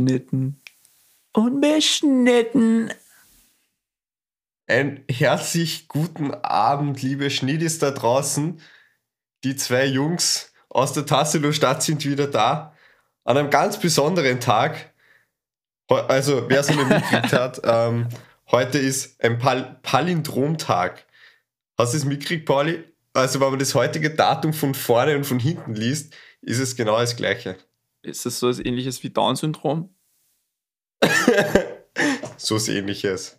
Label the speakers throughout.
Speaker 1: Ungeschnitten. Unbeschnitten.
Speaker 2: Ein herzlich guten Abend, liebe Schniedis da draußen. Die zwei Jungs aus der Tassilo Stadt sind wieder da. An einem ganz besonderen Tag. Also, wer es noch nicht mitgekriegt hat, ähm, heute ist ein Pal Palindromtag. Hast du es mitgekriegt, Pauli? Also, wenn man das heutige Datum von vorne und von hinten liest, ist es genau das gleiche.
Speaker 1: Ist das so etwas ähnliches wie Down-Syndrom?
Speaker 2: so was ähnliches.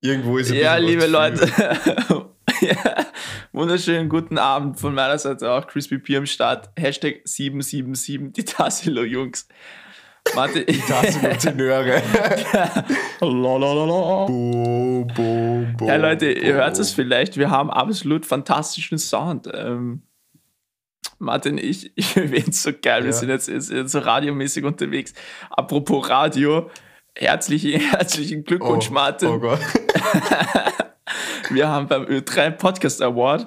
Speaker 2: Irgendwo ist
Speaker 1: es Ja, liebe Leute. ja, wunderschönen guten Abend von meiner Seite auch. Crispy P am Start. Hashtag 777, die Tassilo Jungs. Warte, die Tassilo Tenöre. ja, Leute, ihr hört es vielleicht. Wir haben absolut fantastischen Sound. Ähm, Martin, ich, ich finde es so geil. Wir sind jetzt, jetzt so radiomäßig unterwegs. Apropos Radio, herzlichen, herzlichen Glückwunsch,
Speaker 2: oh,
Speaker 1: Martin.
Speaker 2: Oh Gott.
Speaker 1: Wir haben beim Ö3 Podcast Award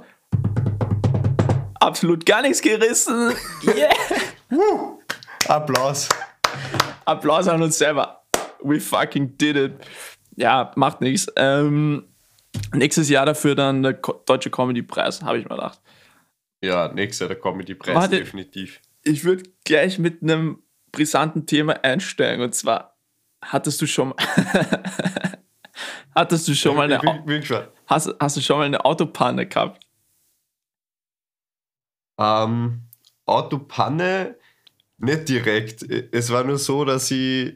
Speaker 1: absolut gar nichts gerissen. Yeah!
Speaker 2: Applaus.
Speaker 1: Applaus an uns selber. We fucking did it. Ja, macht nichts. Ähm, nächstes Jahr dafür dann der Deutsche Comedy Preis, habe ich mir gedacht.
Speaker 2: Ja, nächstes Jahr der Comedy Preis, definitiv.
Speaker 1: Ich würde gleich mit einem brisanten Thema einsteigen und zwar hattest du schon hattest du schon mal eine hast, hast du schon mal eine Autopanne gehabt?
Speaker 2: Ähm, Autopanne nicht direkt. Es war nur so, dass ich,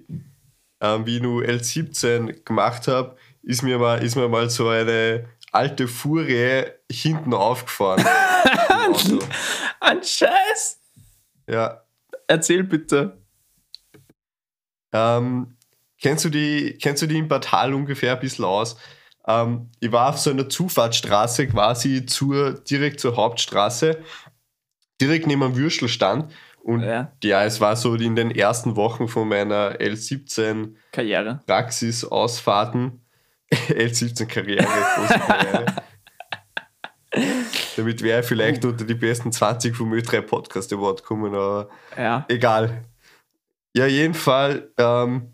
Speaker 2: ähm, wie ich nur L17 gemacht habe, ist mir mal, ist mir mal so eine alte Furie hinten aufgefahren.
Speaker 1: Ein Scheiß!
Speaker 2: Ja.
Speaker 1: Erzähl bitte.
Speaker 2: Ähm, kennst, du die, kennst du die in Bad ungefähr ein bisschen aus? Ähm, ich war auf so einer Zufahrtsstraße quasi zur, direkt zur Hauptstraße, direkt neben einem Würstelstand. Und ja. ja. es war so in den ersten Wochen von meiner L17
Speaker 1: Karriere.
Speaker 2: Praxisausfahrten. L17 Karriere, große Karriere. Damit wäre ich vielleicht uh. unter die besten 20 vom Ö3 Podcast Award kommen, aber
Speaker 1: ja.
Speaker 2: egal. Ja, jeden Fall, ähm,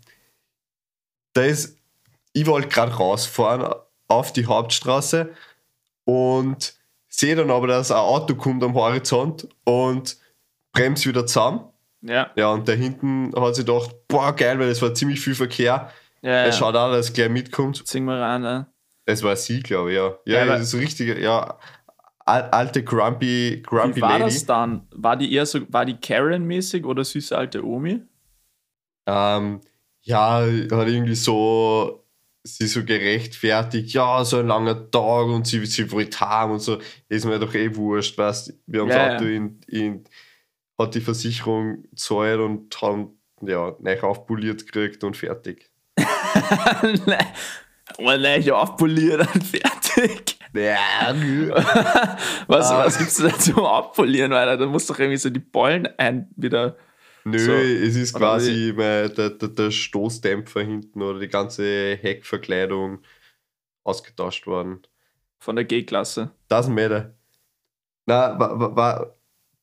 Speaker 2: da ist, ich wollte gerade rausfahren auf die Hauptstraße und sehe dann aber, dass ein Auto kommt am Horizont und bremst wieder zusammen.
Speaker 1: Ja.
Speaker 2: Ja, und da hinten hat sie gedacht, boah, geil, weil es war ziemlich viel Verkehr.
Speaker 1: Ja, er
Speaker 2: ja. schaut auch, dass es gleich mitkommt.
Speaker 1: Sing mal rein, ne?
Speaker 2: Es war sie, glaube ich, ja. Ja, ja das ist richtig, ja. Alte Grumpy, Grumpy
Speaker 1: Wie war Lady. das dann? War die eher so, war die Karen-mäßig oder süße alte Omi?
Speaker 2: Ähm, ja, hat irgendwie so sie so gerechtfertigt, ja, so ein langer Tag und sie, sie wollte haben und so, ist mir doch eh wurscht, weißt wir haben ja, das Auto ja. in, in, hat die Versicherung gezahlt und haben ja, neu aufpoliert gekriegt und fertig.
Speaker 1: Mal neu aufpoliert und fertig.
Speaker 2: Ja,
Speaker 1: was, was gibt's da zum Abpolieren, weil da muss doch irgendwie so die Bollen ein wieder
Speaker 2: Nö, so. es ist quasi der, der, der Stoßdämpfer hinten oder die ganze Heckverkleidung ausgetauscht worden.
Speaker 1: Von der G-Klasse.
Speaker 2: Doesn't matter. Na, war, war,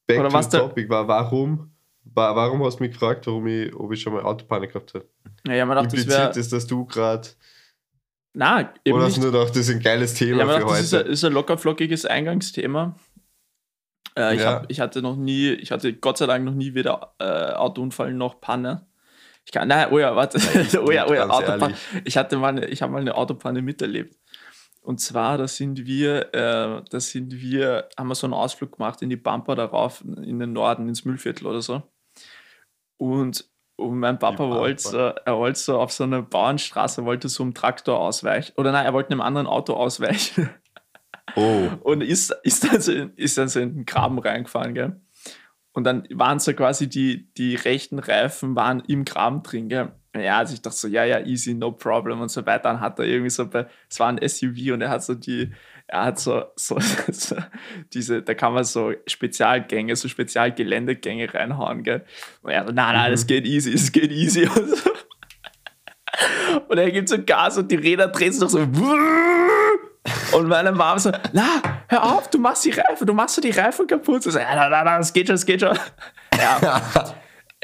Speaker 2: back oder to the topic, war, warum, war, warum hast du mich gefragt, warum ich, ob ich schon mal Autopanik gehabt habe?
Speaker 1: Naja, man dachte,
Speaker 2: Impliziert das ist, dass du gerade.
Speaker 1: Na, eben
Speaker 2: Oder du nur gedacht, das ist ein geiles Thema
Speaker 1: ja,
Speaker 2: für
Speaker 1: dachte,
Speaker 2: heute?
Speaker 1: Das ist ein, ist ein lockerflockiges Eingangsthema. Äh, ich, ja. hab, ich hatte noch nie, ich hatte Gott sei Dank noch nie weder äh, Autounfall noch Panne. Ich kann, nein, oh ja, warte, oh ja, oh ja, Autopanne. Ich hatte mal, eine, ich habe mal eine Autopanne miterlebt. Und zwar, da sind wir, äh, da sind wir, haben wir so einen Ausflug gemacht in die Pampa darauf, in den Norden, ins Müllviertel oder so. Und, und mein Papa wollte so, er wollte so auf so einer Bauernstraße, wollte so einem Traktor ausweichen. Oder nein, er wollte einem anderen Auto ausweichen.
Speaker 2: Oh.
Speaker 1: Und ist, ist, dann so in, ist dann so in den Graben reingefahren, gell? Und dann waren so quasi die, die rechten Reifen waren im Graben drin, gell? Ja, also ich dachte so, ja, ja, easy, no problem und so weiter. Dann hat er irgendwie so bei, es war ein SUV und er hat so die, er hat so, so, so diese, da kann man so Spezialgänge, so Spezialgeländegänge reinhauen, gell? Und er so, nein, nein, mhm. geht easy, es geht easy. Und, so. und er gibt so Gas und die Räder drehen sich so. Und meine Mama so, na, hör auf, du machst die Reifen, du machst die Reifen kaputt. So, ja, na, na, na, das geht schon, das geht schon. Ja.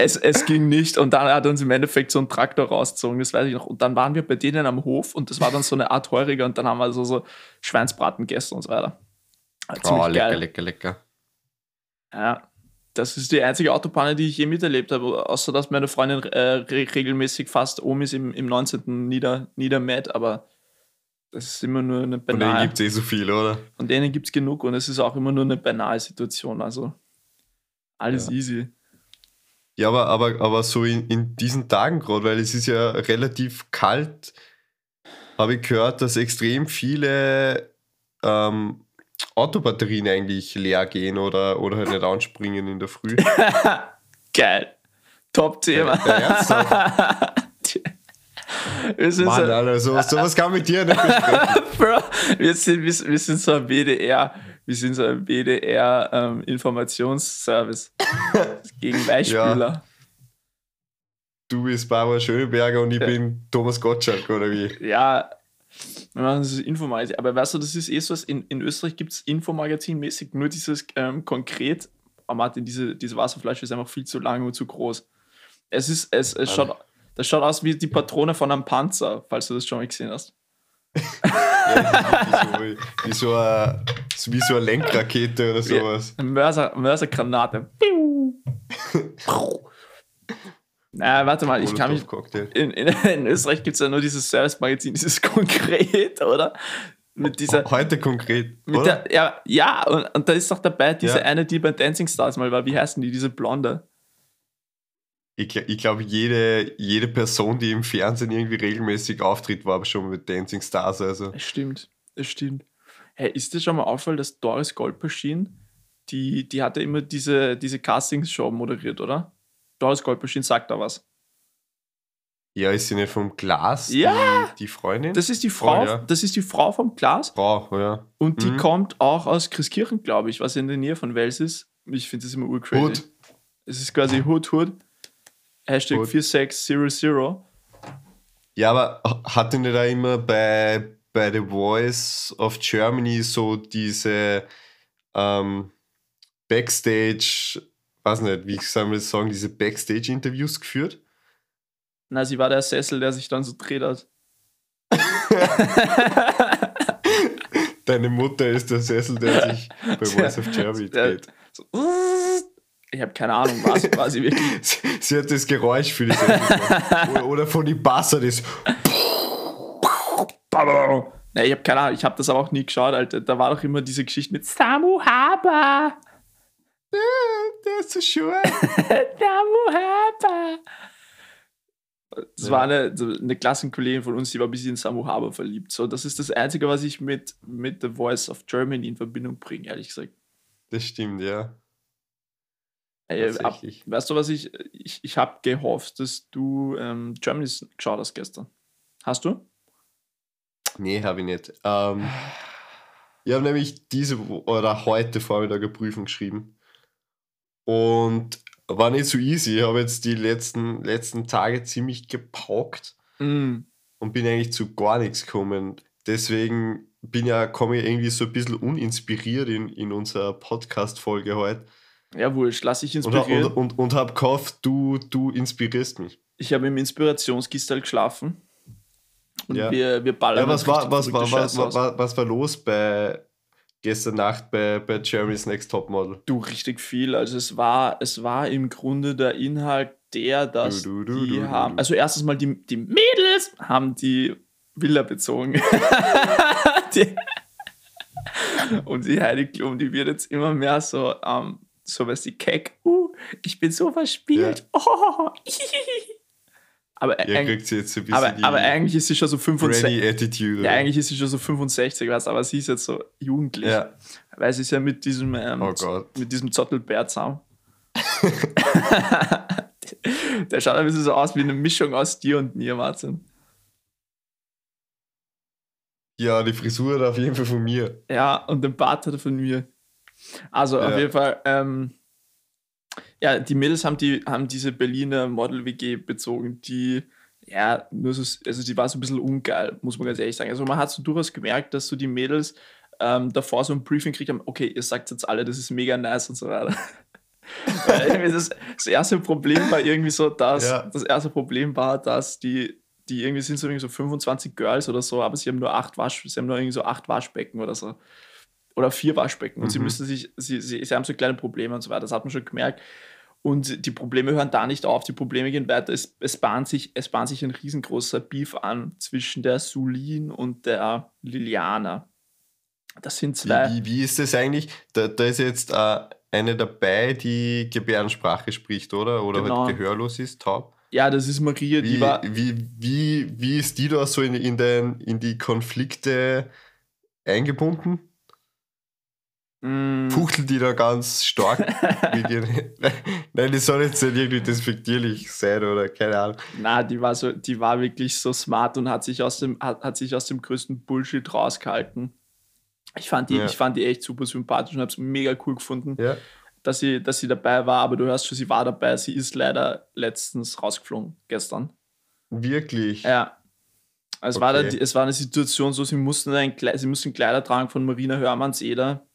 Speaker 1: Es, es ging nicht und dann hat uns im Endeffekt so einen Traktor rausgezogen, das weiß ich noch. Und dann waren wir bei denen am Hof und das war dann so eine Art Heuriger und dann haben wir so, so Schweinsbraten gegessen und so weiter.
Speaker 2: oh, lecker, geil. lecker, lecker.
Speaker 1: Ja, das ist die einzige Autobahn, die ich je miterlebt habe, außer dass meine Freundin äh, re regelmäßig fast Omis im, im 19. nieder, niedermäht, aber das ist immer nur eine
Speaker 2: beinahe. Von denen gibt es eh so viele, oder?
Speaker 1: Von denen gibt es genug und es ist auch immer nur eine beinahe Situation, also alles ja. easy.
Speaker 2: Ja, aber, aber, aber so in, in diesen Tagen gerade, weil es ist ja relativ kalt, habe ich gehört, dass extrem viele ähm, Autobatterien eigentlich leer gehen oder, oder halt nicht anspringen in der Früh.
Speaker 1: Geil. Top-Thema. Ja,
Speaker 2: wir sind Mann, Alter, sowas, sowas kann mit dir nicht besprechen.
Speaker 1: Bro, wir sind, wir, wir sind so ein BDR, wir sind so ein BDR-Informationsservice ähm, gegen Beispieler. Ja.
Speaker 2: Du bist Barbara Schöneberger und ich ja. bin Thomas Gottschalk, oder wie?
Speaker 1: Ja, wir machen das Infomagazin. Aber weißt du, das ist eh so, in, in Österreich gibt es Infomagazin-mäßig nur dieses ähm, konkret, oh Martin, diese, diese Wasserflasche ist einfach viel zu lang und zu groß. Es ist, es, es schaut, das schaut aus wie die Patrone von einem Panzer, falls du das schon mal gesehen hast.
Speaker 2: Ja, wie, so, wie, so eine, wie so eine Lenkrakete oder sowas.
Speaker 1: Mörser, Mörsergranate. Na, warte mal, ich kann mich. In, in, in Österreich gibt es ja nur dieses Service-Magazin, dieses konkret, oder?
Speaker 2: Mit dieser. Heute konkret.
Speaker 1: Der, ja, ja und, und da ist doch dabei diese ja. eine, die bei Dancing Stars mal war. Wie heißen die? Diese Blonde.
Speaker 2: Ich, ich glaube, jede, jede Person, die im Fernsehen irgendwie regelmäßig auftritt, war aber schon mit Dancing Stars. Also.
Speaker 1: Es stimmt, es stimmt. Hey, ist dir schon mal auffallen, dass Doris Goldmaschine, die, die hatte immer diese, diese Castings-Show moderiert, oder? Doris Goldmaschine sagt da was.
Speaker 2: Ja, ist sie nicht vom Glas?
Speaker 1: Ja!
Speaker 2: Die, die Freundin?
Speaker 1: Das ist die Frau, oh, ja. das ist die Frau vom Glas.
Speaker 2: Frau, ja.
Speaker 1: Und die mhm. kommt auch aus Christkirchen, glaube ich, was in der Nähe von Wels ist. Ich finde das immer urcrazy. Hood. Es ist quasi Hood Hood. Hashtag Hood. 4600.
Speaker 2: Ja, aber hatte nicht da immer bei, bei The Voice of Germany so diese ähm, Backstage, weiß nicht, wie soll man das sagen, diese Backstage-Interviews geführt?
Speaker 1: Na, sie war der Sessel, der sich dann so dreht hat.
Speaker 2: Deine Mutter ist der Sessel, der sich bei Voice of Germany dreht. So,
Speaker 1: ich habe keine Ahnung, was sie wirklich.
Speaker 2: sie hat das Geräusch für die oder, oder von die Basser, das.
Speaker 1: Nee, ich habe keine Ahnung, ich habe das aber auch nie geschaut, Alter. Da war doch immer diese Geschichte mit Samu Haber.
Speaker 2: Der ist so schön.
Speaker 1: Samu Haber. Das ja. war eine, eine Klassenkollegin von uns, die war ein bisschen in Samu Haber verliebt. So, das ist das Einzige, was ich mit, mit The Voice of Germany in Verbindung bringe, ehrlich gesagt.
Speaker 2: Das stimmt, ja.
Speaker 1: Ey, ab, weißt du, was ich. Ich, ich habe gehofft, dass du ähm, Germany's geschaut hast gestern. Hast du?
Speaker 2: Nee, habe ich nicht. Ähm, ich habe nämlich diese oder heute Vormittag eine Prüfung geschrieben. Und war nicht so easy. Ich habe jetzt die letzten, letzten Tage ziemlich gepaukt
Speaker 1: mm.
Speaker 2: und bin eigentlich zu gar nichts gekommen. Deswegen bin ja, komme ich irgendwie so ein bisschen uninspiriert in, in unserer Podcast-Folge heute.
Speaker 1: Ja, wurscht, lass ich inspirieren.
Speaker 2: Und, und, und, und hab gehofft, du, du inspirierst mich.
Speaker 1: Ich habe im Inspirationskistel geschlafen. Und ja. wir, wir ballern.
Speaker 2: Ja, was war, was, war, was, was, was war los bei gestern Nacht bei, bei Jeremy's Next Top Model?
Speaker 1: Du, richtig viel. Also es war, es war im Grunde der Inhalt der, dass du, du, du, die haben. Also erstens mal die, die Mädels haben die Villa bezogen. die, und die Heidi Klum, die wird jetzt immer mehr so ähm, so was die Keck, uh, ich bin so verspielt. Ja. Oh, aber,
Speaker 2: ja,
Speaker 1: ein bisschen aber, aber eigentlich ist sie schon so 65.
Speaker 2: Attitude,
Speaker 1: ja, eigentlich ist sie schon so 65, weißt, aber sie ist jetzt so jugendlich. Ja. Weil sie ist ja mit diesem, ähm,
Speaker 2: oh
Speaker 1: mit diesem Zottelbär zusammen. Der schaut ein bisschen so aus wie eine Mischung aus dir und mir, Martin.
Speaker 2: Ja, die Frisur hat auf jeden Fall von mir.
Speaker 1: Ja, und den Bart hat er von mir. Also ja. auf jeden Fall, ähm, ja, die Mädels haben, die, haben diese Berliner Model-WG bezogen, die, ja, nur so, also die war so ein bisschen ungeil, muss man ganz ehrlich sagen. Also man hat so durchaus gemerkt, dass so die Mädels ähm, davor so ein Briefing gekriegt haben, okay, ihr sagt jetzt alle, das ist mega nice und so weiter. Das, das erste Problem war irgendwie so, dass
Speaker 2: Ja.
Speaker 1: das erste Problem war, dass die, die irgendwie sind so, irgendwie so 25 Girls oder so, aber sie haben nur acht Wasch, sie haben nur irgendwie so acht Waschbecken oder so. Oder vier Waschbecken. Und sie
Speaker 2: Mhm.
Speaker 1: müssen sich, sie, sie, sie haben so kleine Probleme und so weiter. Das hat man schon gemerkt. Und die Probleme hören da nicht auf, die Probleme gehen weiter. Es, es, bahnt sich, es bahnt sich ein riesengroßer Beef an zwischen der Sulin und der Liliana. Das sind zwei.
Speaker 2: wie, wie ist das eigentlich? Da, da ist jetzt äh, eine dabei, die Gebärdensprache spricht, oder? Oder
Speaker 1: Genau.
Speaker 2: halt gehörlos ist, taub.
Speaker 1: Ja, das ist Maria, die
Speaker 2: Wie,
Speaker 1: war.
Speaker 2: wie, wie, wie ist die da so in, in, den, in die Konflikte eingebunden?
Speaker 1: Mm,
Speaker 2: Fuchtelt die da ganz stark? mit ihren- Nein, die soll jetzt nicht irgendwie despektierlich sein oder keine Ahnung.
Speaker 1: Na, die war so, die war wirklich so smart und hat sich aus dem, hat, hat sich aus dem größten Bullshit rausgehalten. Ich fand die,
Speaker 2: Ja.
Speaker 1: ich fand die echt super sympathisch und habe es mega cool gefunden,
Speaker 2: Ja,
Speaker 1: dass sie, dass sie dabei war. Aber du hörst schon, sie war dabei. Sie ist leider letztens rausgeflogen, gestern.
Speaker 2: wirklich.
Speaker 1: Ja. Es, war
Speaker 2: Okay.
Speaker 1: da, es war eine Situation so, sie mussten, ein, Kle- sie mussten Kleider tragen von Marina Hörmanns-Eder.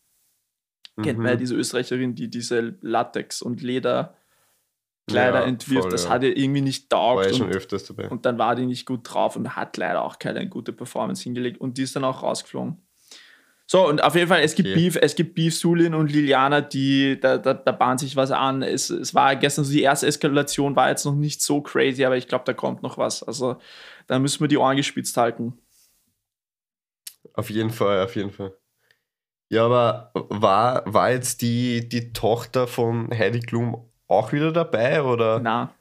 Speaker 1: Kennt man ja diese Österreicherin, die diese Latex- und Lederkleider
Speaker 2: Ja,
Speaker 1: entwirft.
Speaker 2: voll,
Speaker 1: das
Speaker 2: ja.
Speaker 1: hat ihr irgendwie nicht
Speaker 2: War
Speaker 1: taugt.
Speaker 2: ja schon
Speaker 1: und-
Speaker 2: öfters dabei.
Speaker 1: und dann war die nicht gut drauf und hat leider auch keine gute Performance hingelegt und die ist dann auch rausgeflogen. So, und auf jeden Fall, es gibt
Speaker 2: Okay.
Speaker 1: Beef, es gibt Beef, Sulin und Liliana, die, da, da, da bahnt sich was an. Es, es war gestern so, die erste Eskalation war jetzt noch nicht so crazy, aber ich glaube, da kommt noch was. Also, da müssen wir die Ohren gespitzt halten.
Speaker 2: Auf jeden Fall, auf jeden Fall. Ja, aber war, war jetzt die, die Tochter von Heidi Klum auch wieder dabei? Oder?
Speaker 1: Na.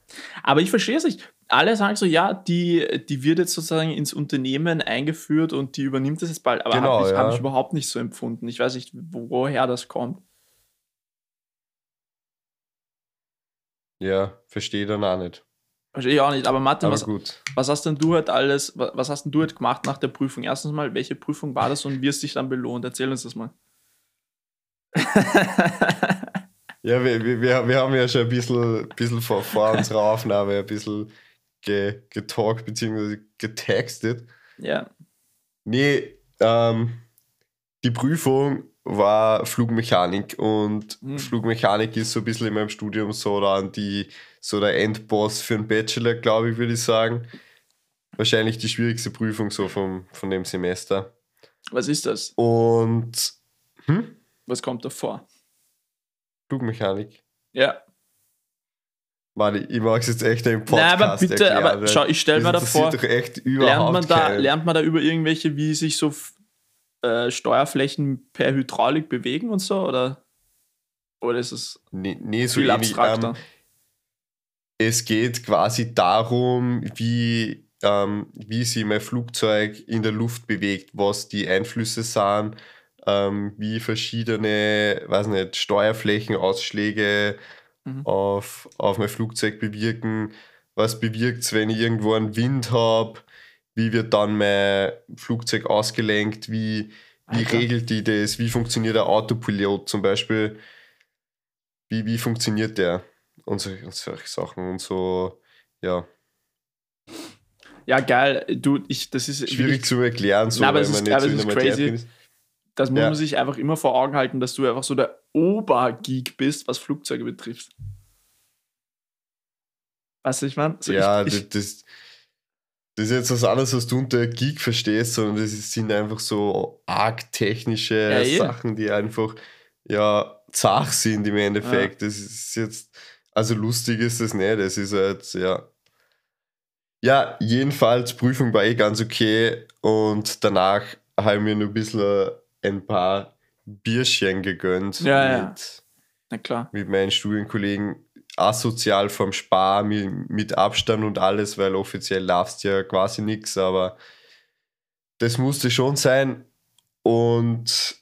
Speaker 1: Aber ich verstehe es nicht. Alle sagen so, ja, die, die wird jetzt sozusagen ins Unternehmen eingeführt und die übernimmt das jetzt bald. Aber
Speaker 2: Genau,
Speaker 1: habe ich,
Speaker 2: ja.
Speaker 1: hab ich überhaupt nicht so empfunden. Ich weiß nicht, wo- woher das kommt.
Speaker 2: Ja, verstehe dann auch nicht.
Speaker 1: Verstehe ich auch nicht. Aber Martin,
Speaker 2: Aber
Speaker 1: was,
Speaker 2: gut.
Speaker 1: was hast denn du halt alles, wa- was hast denn du halt gemacht nach der Prüfung? Erstens mal, welche Prüfung war das und wie hast dich dann belohnt? Erzähl uns das mal.
Speaker 2: Ja, wir, wir, wir wir haben ja schon ein bisschen, bisschen vor, vor unserer Aufnahme ein bisschen ge, getalkt bzw. getextet.
Speaker 1: ja.
Speaker 2: Nee, ähm, die Prüfung war Flugmechanik und
Speaker 1: Hm.
Speaker 2: Flugmechanik ist so ein bisschen in meinem Studium so dann die, so der Endboss für einen Bachelor, glaube ich, würde ich sagen. Wahrscheinlich die schwierigste Prüfung so vom, von dem Semester.
Speaker 1: Was ist das?
Speaker 2: Und hm?
Speaker 1: Was kommt da vor?
Speaker 2: Flugmechanik.
Speaker 1: Ja.
Speaker 2: Warte, ich mag es jetzt echt im
Speaker 1: Nein,
Speaker 2: Podcast
Speaker 1: aber bitte,
Speaker 2: erklären,
Speaker 1: aber schau, ich stelle mir da
Speaker 2: das
Speaker 1: vor,
Speaker 2: interessiert doch echt
Speaker 1: lernt man, da,
Speaker 2: keinen.
Speaker 1: lernt man da über irgendwelche, wie sich so äh, Steuerflächen per Hydraulik bewegen und so? Oder, oder ist es
Speaker 2: Nee, nee so
Speaker 1: viel
Speaker 2: ähnlich.
Speaker 1: abstrakter?
Speaker 2: Ähm, es geht quasi darum, wie, ähm, wie sich mein Flugzeug in der Luft bewegt, was die Einflüsse sind, ähm, wie verschiedene, weiß nicht, Steuerflächenausschläge
Speaker 1: Mhm.
Speaker 2: auf, auf mein Flugzeug bewirken, was bewirkt es, wenn ich irgendwo einen Wind habe, wie wird dann mein Flugzeug ausgelenkt, wie, wie
Speaker 1: Alter.
Speaker 2: regelt die das, wie funktioniert der Autopilot zum Beispiel, wie, wie funktioniert der und, so, und solche Sachen und so, ja,
Speaker 1: ja, geil. Du, ich, das ist
Speaker 2: schwierig
Speaker 1: wirklich-
Speaker 2: zu erklären, so,
Speaker 1: Na, aber
Speaker 2: weil
Speaker 1: es
Speaker 2: man
Speaker 1: ist-
Speaker 2: nicht so in
Speaker 1: ist
Speaker 2: der Materie
Speaker 1: crazy.
Speaker 2: drin ist.
Speaker 1: Das muss
Speaker 2: Ja.
Speaker 1: man sich einfach immer vor Augen halten, dass du einfach so der Obergeek bist, was Flugzeuge betrifft. Weißt du, ich meine? So,
Speaker 2: ja,
Speaker 1: ich, ich,
Speaker 2: das, das ist jetzt was anderes, was du unter Geek verstehst, sondern das sind einfach so arg technische
Speaker 1: Ja.
Speaker 2: Sachen, die einfach ja zach sind im Endeffekt. Das ist jetzt, also lustig ist das nicht, es ist halt, ja. Ja, jedenfalls, Prüfung war eh ganz okay und danach habe ich mir nur ein bisschen ein paar Bierchen gegönnt
Speaker 1: Ja, ja.
Speaker 2: mit,
Speaker 1: na klar.
Speaker 2: mit meinen Studienkollegen asozial vom Spar mit, mit Abstand und alles, weil offiziell darfst du ja quasi nichts, aber das musste schon sein. Und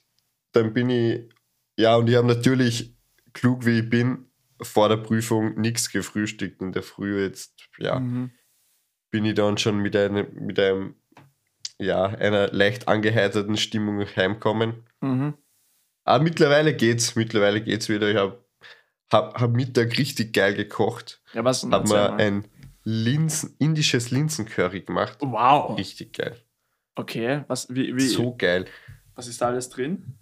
Speaker 2: dann bin ich, ja, und ich habe natürlich, klug wie ich bin, vor der Prüfung nichts gefrühstückt in der Früh jetzt, ja,
Speaker 1: Mhm.
Speaker 2: bin ich dann schon mit einem, mit einem, ja, einer leicht angeheiterten Stimmung heimkommen.
Speaker 1: Mhm.
Speaker 2: Aber mittlerweile geht's, mittlerweile geht's wieder. Ich habe hab, hab Mittag richtig geil gekocht.
Speaker 1: Ja, was denn?
Speaker 2: Hab mir
Speaker 1: mal.
Speaker 2: ein Linsen, indisches Linsencurry gemacht.
Speaker 1: Wow.
Speaker 2: Richtig geil.
Speaker 1: Okay, was, wie, wie,
Speaker 2: So geil.
Speaker 1: was ist da alles drin?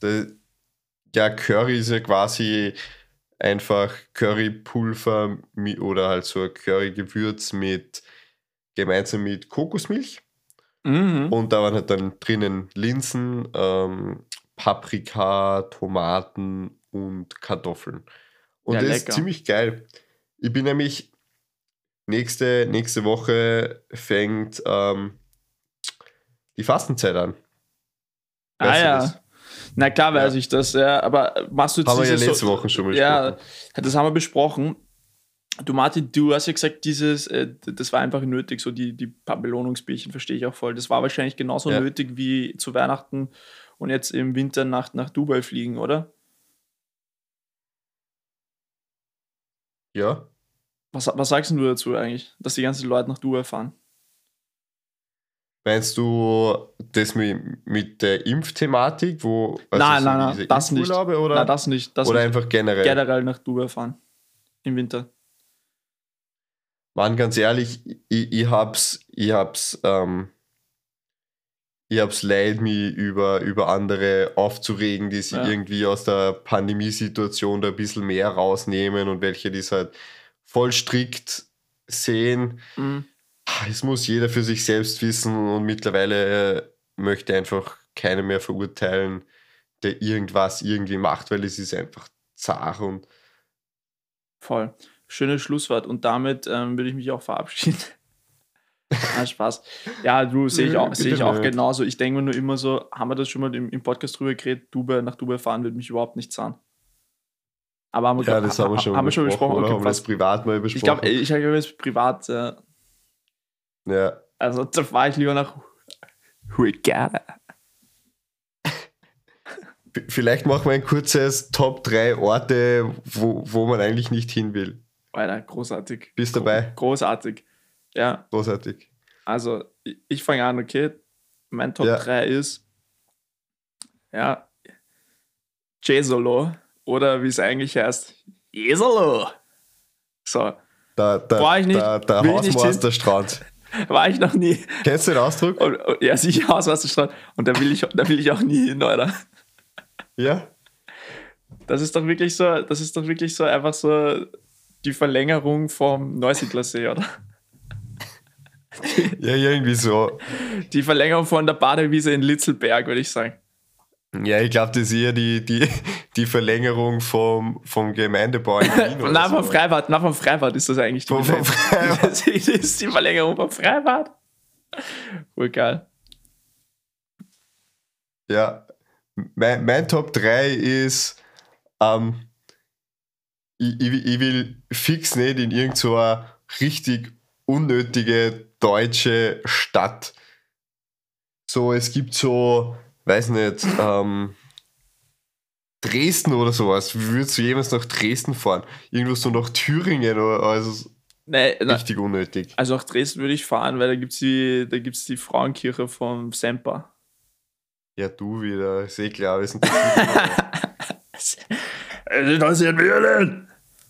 Speaker 2: Da, ja, Curry ist ja quasi einfach Currypulver oder halt so ein Currygewürz mit gemeinsam mit Kokosmilch.
Speaker 1: Mhm.
Speaker 2: Und da waren halt dann drinnen Linsen, ähm, Paprika, Tomaten und Kartoffeln. Und
Speaker 1: Ja,
Speaker 2: das
Speaker 1: lecker.
Speaker 2: ist ziemlich geil. Ich bin nämlich nächste, nächste Woche fängt ähm, die Fastenzeit an.
Speaker 1: Ah
Speaker 2: Weißt du
Speaker 1: ja.
Speaker 2: das?
Speaker 1: Na klar weiß
Speaker 2: Ja.
Speaker 1: ich das, ja. Aber machst du jetzt
Speaker 2: Haben wir ja letzte
Speaker 1: so,
Speaker 2: Woche schon
Speaker 1: Ja,
Speaker 2: besprochen.
Speaker 1: das haben wir besprochen. Du Martin, du hast ja gesagt, dieses, äh, das war einfach nötig, so die, die paar Belohnungsbierchen verstehe ich auch voll. Das war wahrscheinlich genauso
Speaker 2: Ja.
Speaker 1: nötig wie zu Weihnachten und jetzt im Winter nach, nach Dubai fliegen, oder?
Speaker 2: Ja.
Speaker 1: Was, was sagst du dazu eigentlich, dass die ganzen Leute nach Dubai fahren?
Speaker 2: Meinst du das mit, mit der Impfthematik, wo
Speaker 1: Nein,
Speaker 2: so
Speaker 1: nein, nein,
Speaker 2: diese
Speaker 1: das nicht.
Speaker 2: Oder,
Speaker 1: Na, das nicht. Das
Speaker 2: oder
Speaker 1: nicht.
Speaker 2: einfach generell?
Speaker 1: generell nach Dubai fahren. Im Winter.
Speaker 2: Mann, ganz ehrlich, ich, ich hab's, ich hab's, ähm, ich hab's leid, mich über, über andere aufzuregen, die sich
Speaker 1: Ja.
Speaker 2: irgendwie aus der Pandemiesituation da ein bisschen mehr rausnehmen und welche die es halt voll strikt sehen.
Speaker 1: Mhm.
Speaker 2: Es muss jeder für sich selbst wissen und mittlerweile äh, möchte einfach keiner mehr verurteilen, der irgendwas irgendwie macht, weil es ist einfach zart und
Speaker 1: Voll. Schönes Schlusswort. Und damit ähm, würde ich mich auch verabschieden. Ah, Spaß. Ja, du sehe ich auch, sehe ich auch genauso. Ich denke mir nur immer so, haben wir das schon mal im, im Podcast drüber geredet, Dubai, nach Dubai fahren wird mich überhaupt nicht zahlen. Aber haben wir,
Speaker 2: ja, das haben wir schon
Speaker 1: haben wir
Speaker 2: besprochen,
Speaker 1: schon besprochen. Okay,
Speaker 2: haben wir das privat mal
Speaker 1: ich
Speaker 2: besprochen?
Speaker 1: glaube, ich habe jetzt privat, äh,
Speaker 2: ja.
Speaker 1: also da fahre ich lieber nach Hurghada.
Speaker 2: Vielleicht machen wir ein kurzes Top 3 Orte, wo, wo man eigentlich nicht hin will.
Speaker 1: Alter, großartig.
Speaker 2: Bist dabei?
Speaker 1: Großartig. Ja,
Speaker 2: Großartig.
Speaker 1: also ich, ich fange an, okay? Mein Top
Speaker 2: Ja.
Speaker 1: 3 ist, ja, Jesolo oder wie es eigentlich heißt, Jesolo. So,
Speaker 2: Da, da,
Speaker 1: Brauch ich nicht,
Speaker 2: da, der
Speaker 1: will ich nicht
Speaker 2: Hausmeisterstrand.
Speaker 1: War ich noch nie.
Speaker 2: Kennst du den Ausdruck?
Speaker 1: Und, und, ja, sicher Hauswasserstrand. Und da will, ich, da will ich auch nie hin, oder?
Speaker 2: Ja?
Speaker 1: Das ist doch wirklich so, das ist doch wirklich so einfach so die Verlängerung vom Neusiedlersee, oder?
Speaker 2: Ja, irgendwie so.
Speaker 1: Die Verlängerung von der Badewiese in Litzelberg, würde ich sagen.
Speaker 2: Ja, ich glaube, das ist eher die, die, die Verlängerung vom, vom Gemeindebau in Wien.
Speaker 1: Na, vom
Speaker 2: so.
Speaker 1: Freibad, na, vom Freibad ist das eigentlich die
Speaker 2: Vom- vom
Speaker 1: Verlängerung.
Speaker 2: Freibad.
Speaker 1: Das ist die Verlängerung vom Freibad. Voll geil.
Speaker 2: Ja, mein, mein Top 3 ist, ähm, ich, ich, ich will fix nicht in irgendeine so richtig unnötige deutsche Stadt. So, es gibt so, weiß nicht, ähm, Dresden oder sowas. Wie würdest du jemals nach Dresden fahren? Irgendwo so nach Thüringen oder also
Speaker 1: Nee, na,
Speaker 2: richtig unnötig.
Speaker 1: also auch Dresden würde ich fahren, weil da gibt es die, da gibt's die Frauenkirche vom Semper.
Speaker 2: Ja, du wieder, ist eh klar, wir sind
Speaker 1: Es interessiert mich ja nicht.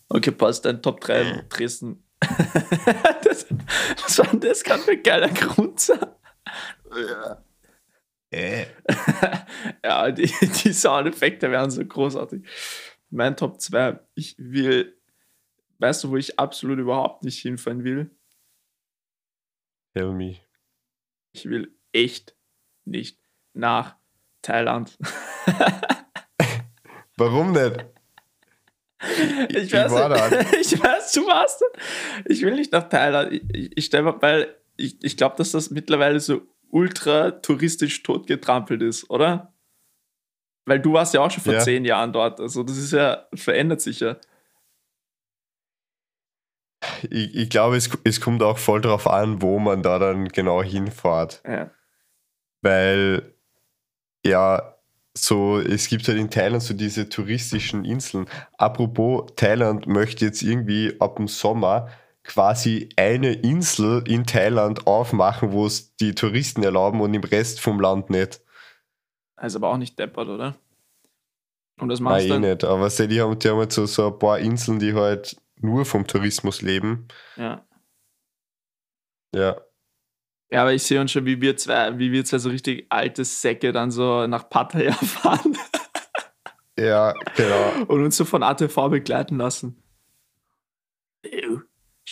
Speaker 1: Okay, passt, dein Top 3 Dresden. das, denn das gerade für ein geiler Grundsatz?
Speaker 2: Äh.
Speaker 1: Ja, die, die Soundeffekte wären so großartig. Mein Top 2, ich will, weißt du, wo ich absolut überhaupt nicht hinfahren will?
Speaker 2: Tell me.
Speaker 1: Ich will echt nicht nach Thailand.
Speaker 2: Warum nicht?
Speaker 1: Ich
Speaker 2: ich
Speaker 1: weiß,
Speaker 2: war da.
Speaker 1: ich weiß, du warst. Ich will nicht nach Thailand. Ich, ich, ich weil ich, ich glaube, dass das mittlerweile so ultra touristisch totgetrampelt ist, oder? Weil du warst ja auch schon vor
Speaker 2: Ja.
Speaker 1: zehn Jahren dort. Also das ist ja, verändert sich ja.
Speaker 2: Ich, ich glaube, es, es kommt auch voll darauf an, wo man da dann genau hinfährt.
Speaker 1: ja.
Speaker 2: Weil, ja, so, es gibt halt in Thailand so diese touristischen Inseln. Apropos, Thailand möchte jetzt irgendwie ab dem Sommer quasi eine Insel in Thailand aufmachen, wo es die Touristen erlauben und im Rest vom Land nicht.
Speaker 1: Also aber auch nicht deppert, oder? Und das
Speaker 2: Nein,
Speaker 1: machst
Speaker 2: eh
Speaker 1: du dann.
Speaker 2: nicht. Aber die haben, die haben halt so, so ein paar Inseln, die halt nur vom Tourismus leben.
Speaker 1: Ja.
Speaker 2: Ja.
Speaker 1: ja, aber ich sehe uns schon, wie wir zwei, wie wir zwei so richtig alte Säcke dann so nach Pattaya fahren.
Speaker 2: Ja, genau.
Speaker 1: Und uns so von ATV begleiten lassen.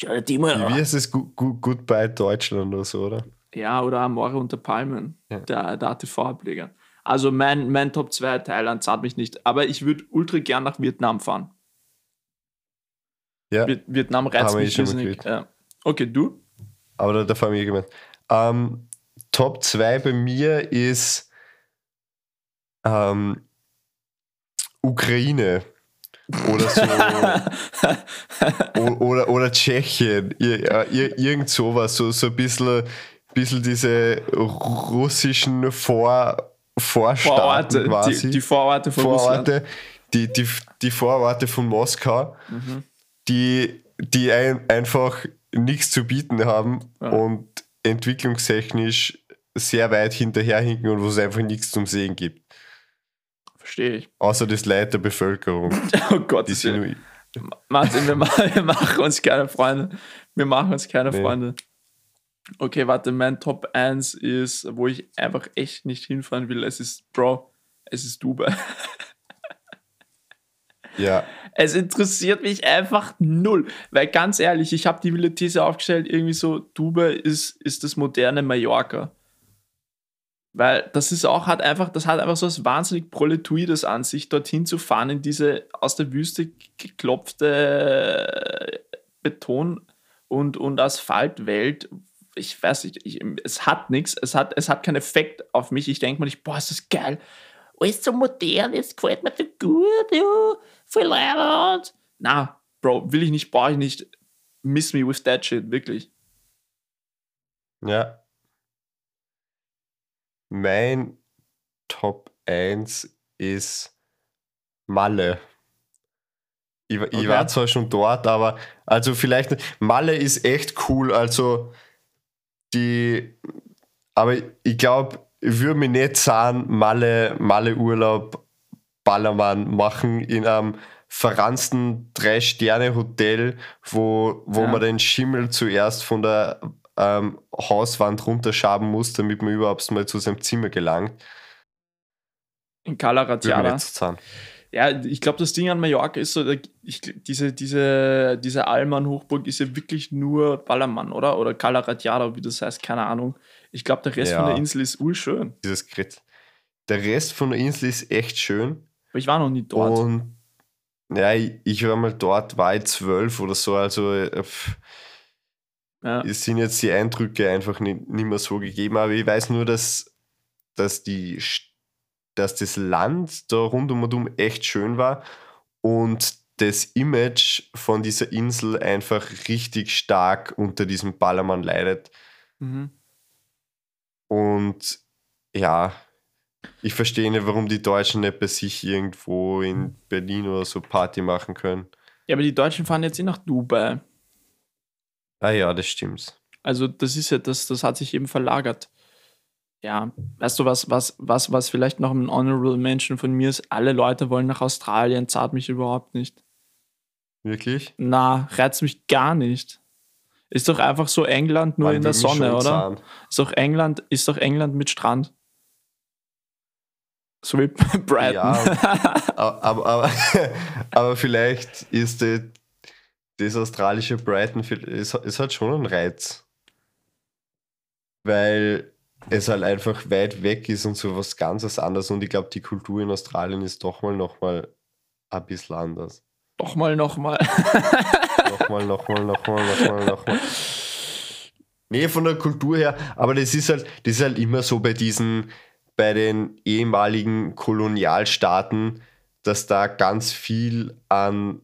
Speaker 1: Schau dir mal
Speaker 2: Wie
Speaker 1: an.
Speaker 2: heißt es? Gu- Gu- Goodbye Deutschland oder so, oder?
Speaker 1: Ja, oder Amore unter Palmen,
Speaker 2: Ja.
Speaker 1: der, der ATV-Ableger. Also mein, mein Top 2 Thailand zahlt mich nicht. Aber ich würde ultra gern nach Vietnam fahren.
Speaker 2: Ja,
Speaker 1: Viet- Vietnam reizt
Speaker 2: eh
Speaker 1: mich irrsinnig. Ja. Okay, du?
Speaker 2: aber da, da fangen wir gemeint. Ähm, Top 2 bei mir ist ähm, Ukraine. Oder so. Oder, oder Tschechien, ir, ir, irgend sowas, so, so ein bisschen, bisschen diese russischen Vor, Vorstaaten
Speaker 1: Vororte,
Speaker 2: quasi.
Speaker 1: die, die Vororte von Russland.
Speaker 2: Vororte, die, die, die Vororte von Moskau,
Speaker 1: Mhm.
Speaker 2: die, die ein, einfach nichts zu bieten haben
Speaker 1: Ja.
Speaker 2: und entwicklungstechnisch sehr weit hinterherhinken und wo es einfach nichts zum Sehen gibt.
Speaker 1: Verstehe ich.
Speaker 2: Außer das Leid der Bevölkerung.
Speaker 1: Oh Gott,
Speaker 2: Die sind
Speaker 1: Martin, wir, wir machen uns keine Freunde. Wir machen uns keine
Speaker 2: Nee.
Speaker 1: Freunde. Okay, warte, mein Top 1 ist, wo ich einfach echt nicht hinfahren will. Es ist, Bro, es ist Dubai.
Speaker 2: ja,
Speaker 1: Es interessiert mich einfach null. Weil ganz ehrlich, ich habe die wilde These aufgestellt, irgendwie so, Dubai ist, ist das moderne Mallorca. Weil das ist auch, hat einfach, das hat einfach so was wahnsinnig Proletoides an sich, dorthin zu fahren, in diese aus der Wüste geklopfte Beton- und, und Asphaltwelt. Ich weiß nicht, ich, es hat nichts, es hat, es hat keinen Effekt auf mich. Ich denke mir nicht, boah, ist das geil. Alles so modern, es gefällt mir so gut, ja, voll leibend. Na, Bro, will ich nicht, brauche ich nicht. Miss me with that shit, wirklich.
Speaker 2: ja. Mein Top 1 ist Malle. Ich, war- ich
Speaker 1: Okay.
Speaker 2: war zwar schon dort, aber also vielleicht Malle ist echt cool. Also die, aber ich glaube, ich würde mir nicht sagen, Malle, Malle Urlaub, Ballermann machen in einem verransten Drei-Sterne-Hotel, wo, wo
Speaker 1: Ja.
Speaker 2: man den Schimmel zuerst von der ähm, Hauswand runterschaben muss, damit man überhaupt mal zu seinem Zimmer gelangt.
Speaker 1: In Cala
Speaker 2: Würde mir
Speaker 1: Ratjada.
Speaker 2: nicht sagen.
Speaker 1: Ja, ich glaube, das Ding an Mallorca ist so, ich, diese, diese, diese Alman-Hochburg ist ja wirklich nur Ballermann, oder? Oder Cala Ratjada, wie das heißt, keine Ahnung. Ich glaube, der Rest
Speaker 2: Ja.
Speaker 1: von der Insel ist urschön.
Speaker 2: Dieses Grit. Der Rest von der Insel ist echt schön.
Speaker 1: Aber ich war noch nie dort.
Speaker 2: Und ja, ich, ich war mal dort, war ich zwölf oder so, also äh, pff,
Speaker 1: ja.
Speaker 2: es sind jetzt die Eindrücke einfach nicht, nicht mehr so gegeben, aber ich weiß nur, dass, dass, die, dass das Land da rund um und um echt schön war und das Image von dieser Insel einfach richtig stark unter diesem Ballermann leidet.
Speaker 1: Mhm.
Speaker 2: Und ja, ich verstehe nicht, warum die Deutschen nicht bei sich irgendwo in Berlin oder so Party machen können.
Speaker 1: ja, aber die Deutschen fahren jetzt eh nach Dubai.
Speaker 2: Ah ja, das stimmt.
Speaker 1: Also, das ist ja, das, das hat sich eben verlagert. Ja, weißt du, was, was, was, was vielleicht noch ein Honorable Mention von mir ist? Alle Leute wollen nach Australien, zahlt mich überhaupt nicht.
Speaker 2: Wirklich?
Speaker 1: Na, reizt mich gar nicht. Ist doch einfach so England nur
Speaker 2: Man
Speaker 1: in der Sonne, oder?
Speaker 2: zahlen.
Speaker 1: Ist doch England, ist doch England mit Strand. So wie Brighton.
Speaker 2: Aber, aber, aber, aber vielleicht ist das, das australische Brighton, es, es hat schon einen Reiz. Weil es halt einfach weit weg ist und so was ganz anderes. Und ich glaube, die Kultur in Australien ist doch mal nochmal ein bisschen anders.
Speaker 1: Doch mal, noch mal.
Speaker 2: Nochmal, nochmal, nochmal, nochmal, nochmal. Nee, von der Kultur her, aber das ist halt, das ist halt immer so bei diesen, bei den ehemaligen Kolonialstaaten, dass da ganz viel an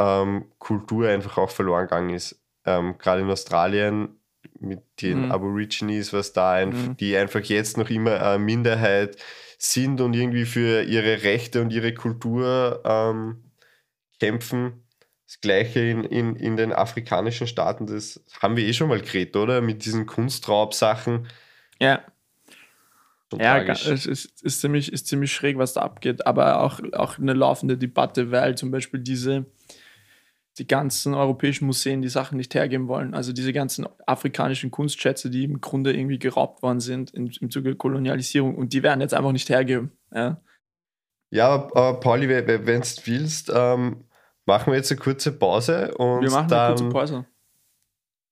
Speaker 2: ähm, Kultur einfach auch verloren gegangen ist. Ähm, Gerade in Australien mit den
Speaker 1: Mhm.
Speaker 2: Aborigines, was da ein,
Speaker 1: Mhm.
Speaker 2: die einfach jetzt noch immer eine Minderheit sind und irgendwie für ihre Rechte und ihre Kultur ähm, kämpfen. Das gleiche in, in, in den afrikanischen Staaten, das haben wir eh schon mal geredet, oder? Mit diesen Kunstraubsachen.
Speaker 1: ja,
Speaker 2: Schon
Speaker 1: ja
Speaker 2: tragisch.
Speaker 1: es ist, ist, ziemlich, ist ziemlich schräg, was da abgeht. Aber auch, auch eine laufende Debatte, weil zum Beispiel diese, die ganzen europäischen Museen die Sachen nicht hergeben wollen. Also diese ganzen afrikanischen Kunstschätze, die im Grunde irgendwie geraubt worden sind im, im Zuge der Kolonialisierung und die werden jetzt einfach nicht hergeben. Ja?
Speaker 2: Ja, aber, aber Pauli, wenn du willst, ähm, machen wir jetzt eine kurze Pause und
Speaker 1: Wir machen
Speaker 2: dann,
Speaker 1: eine kurze Pause.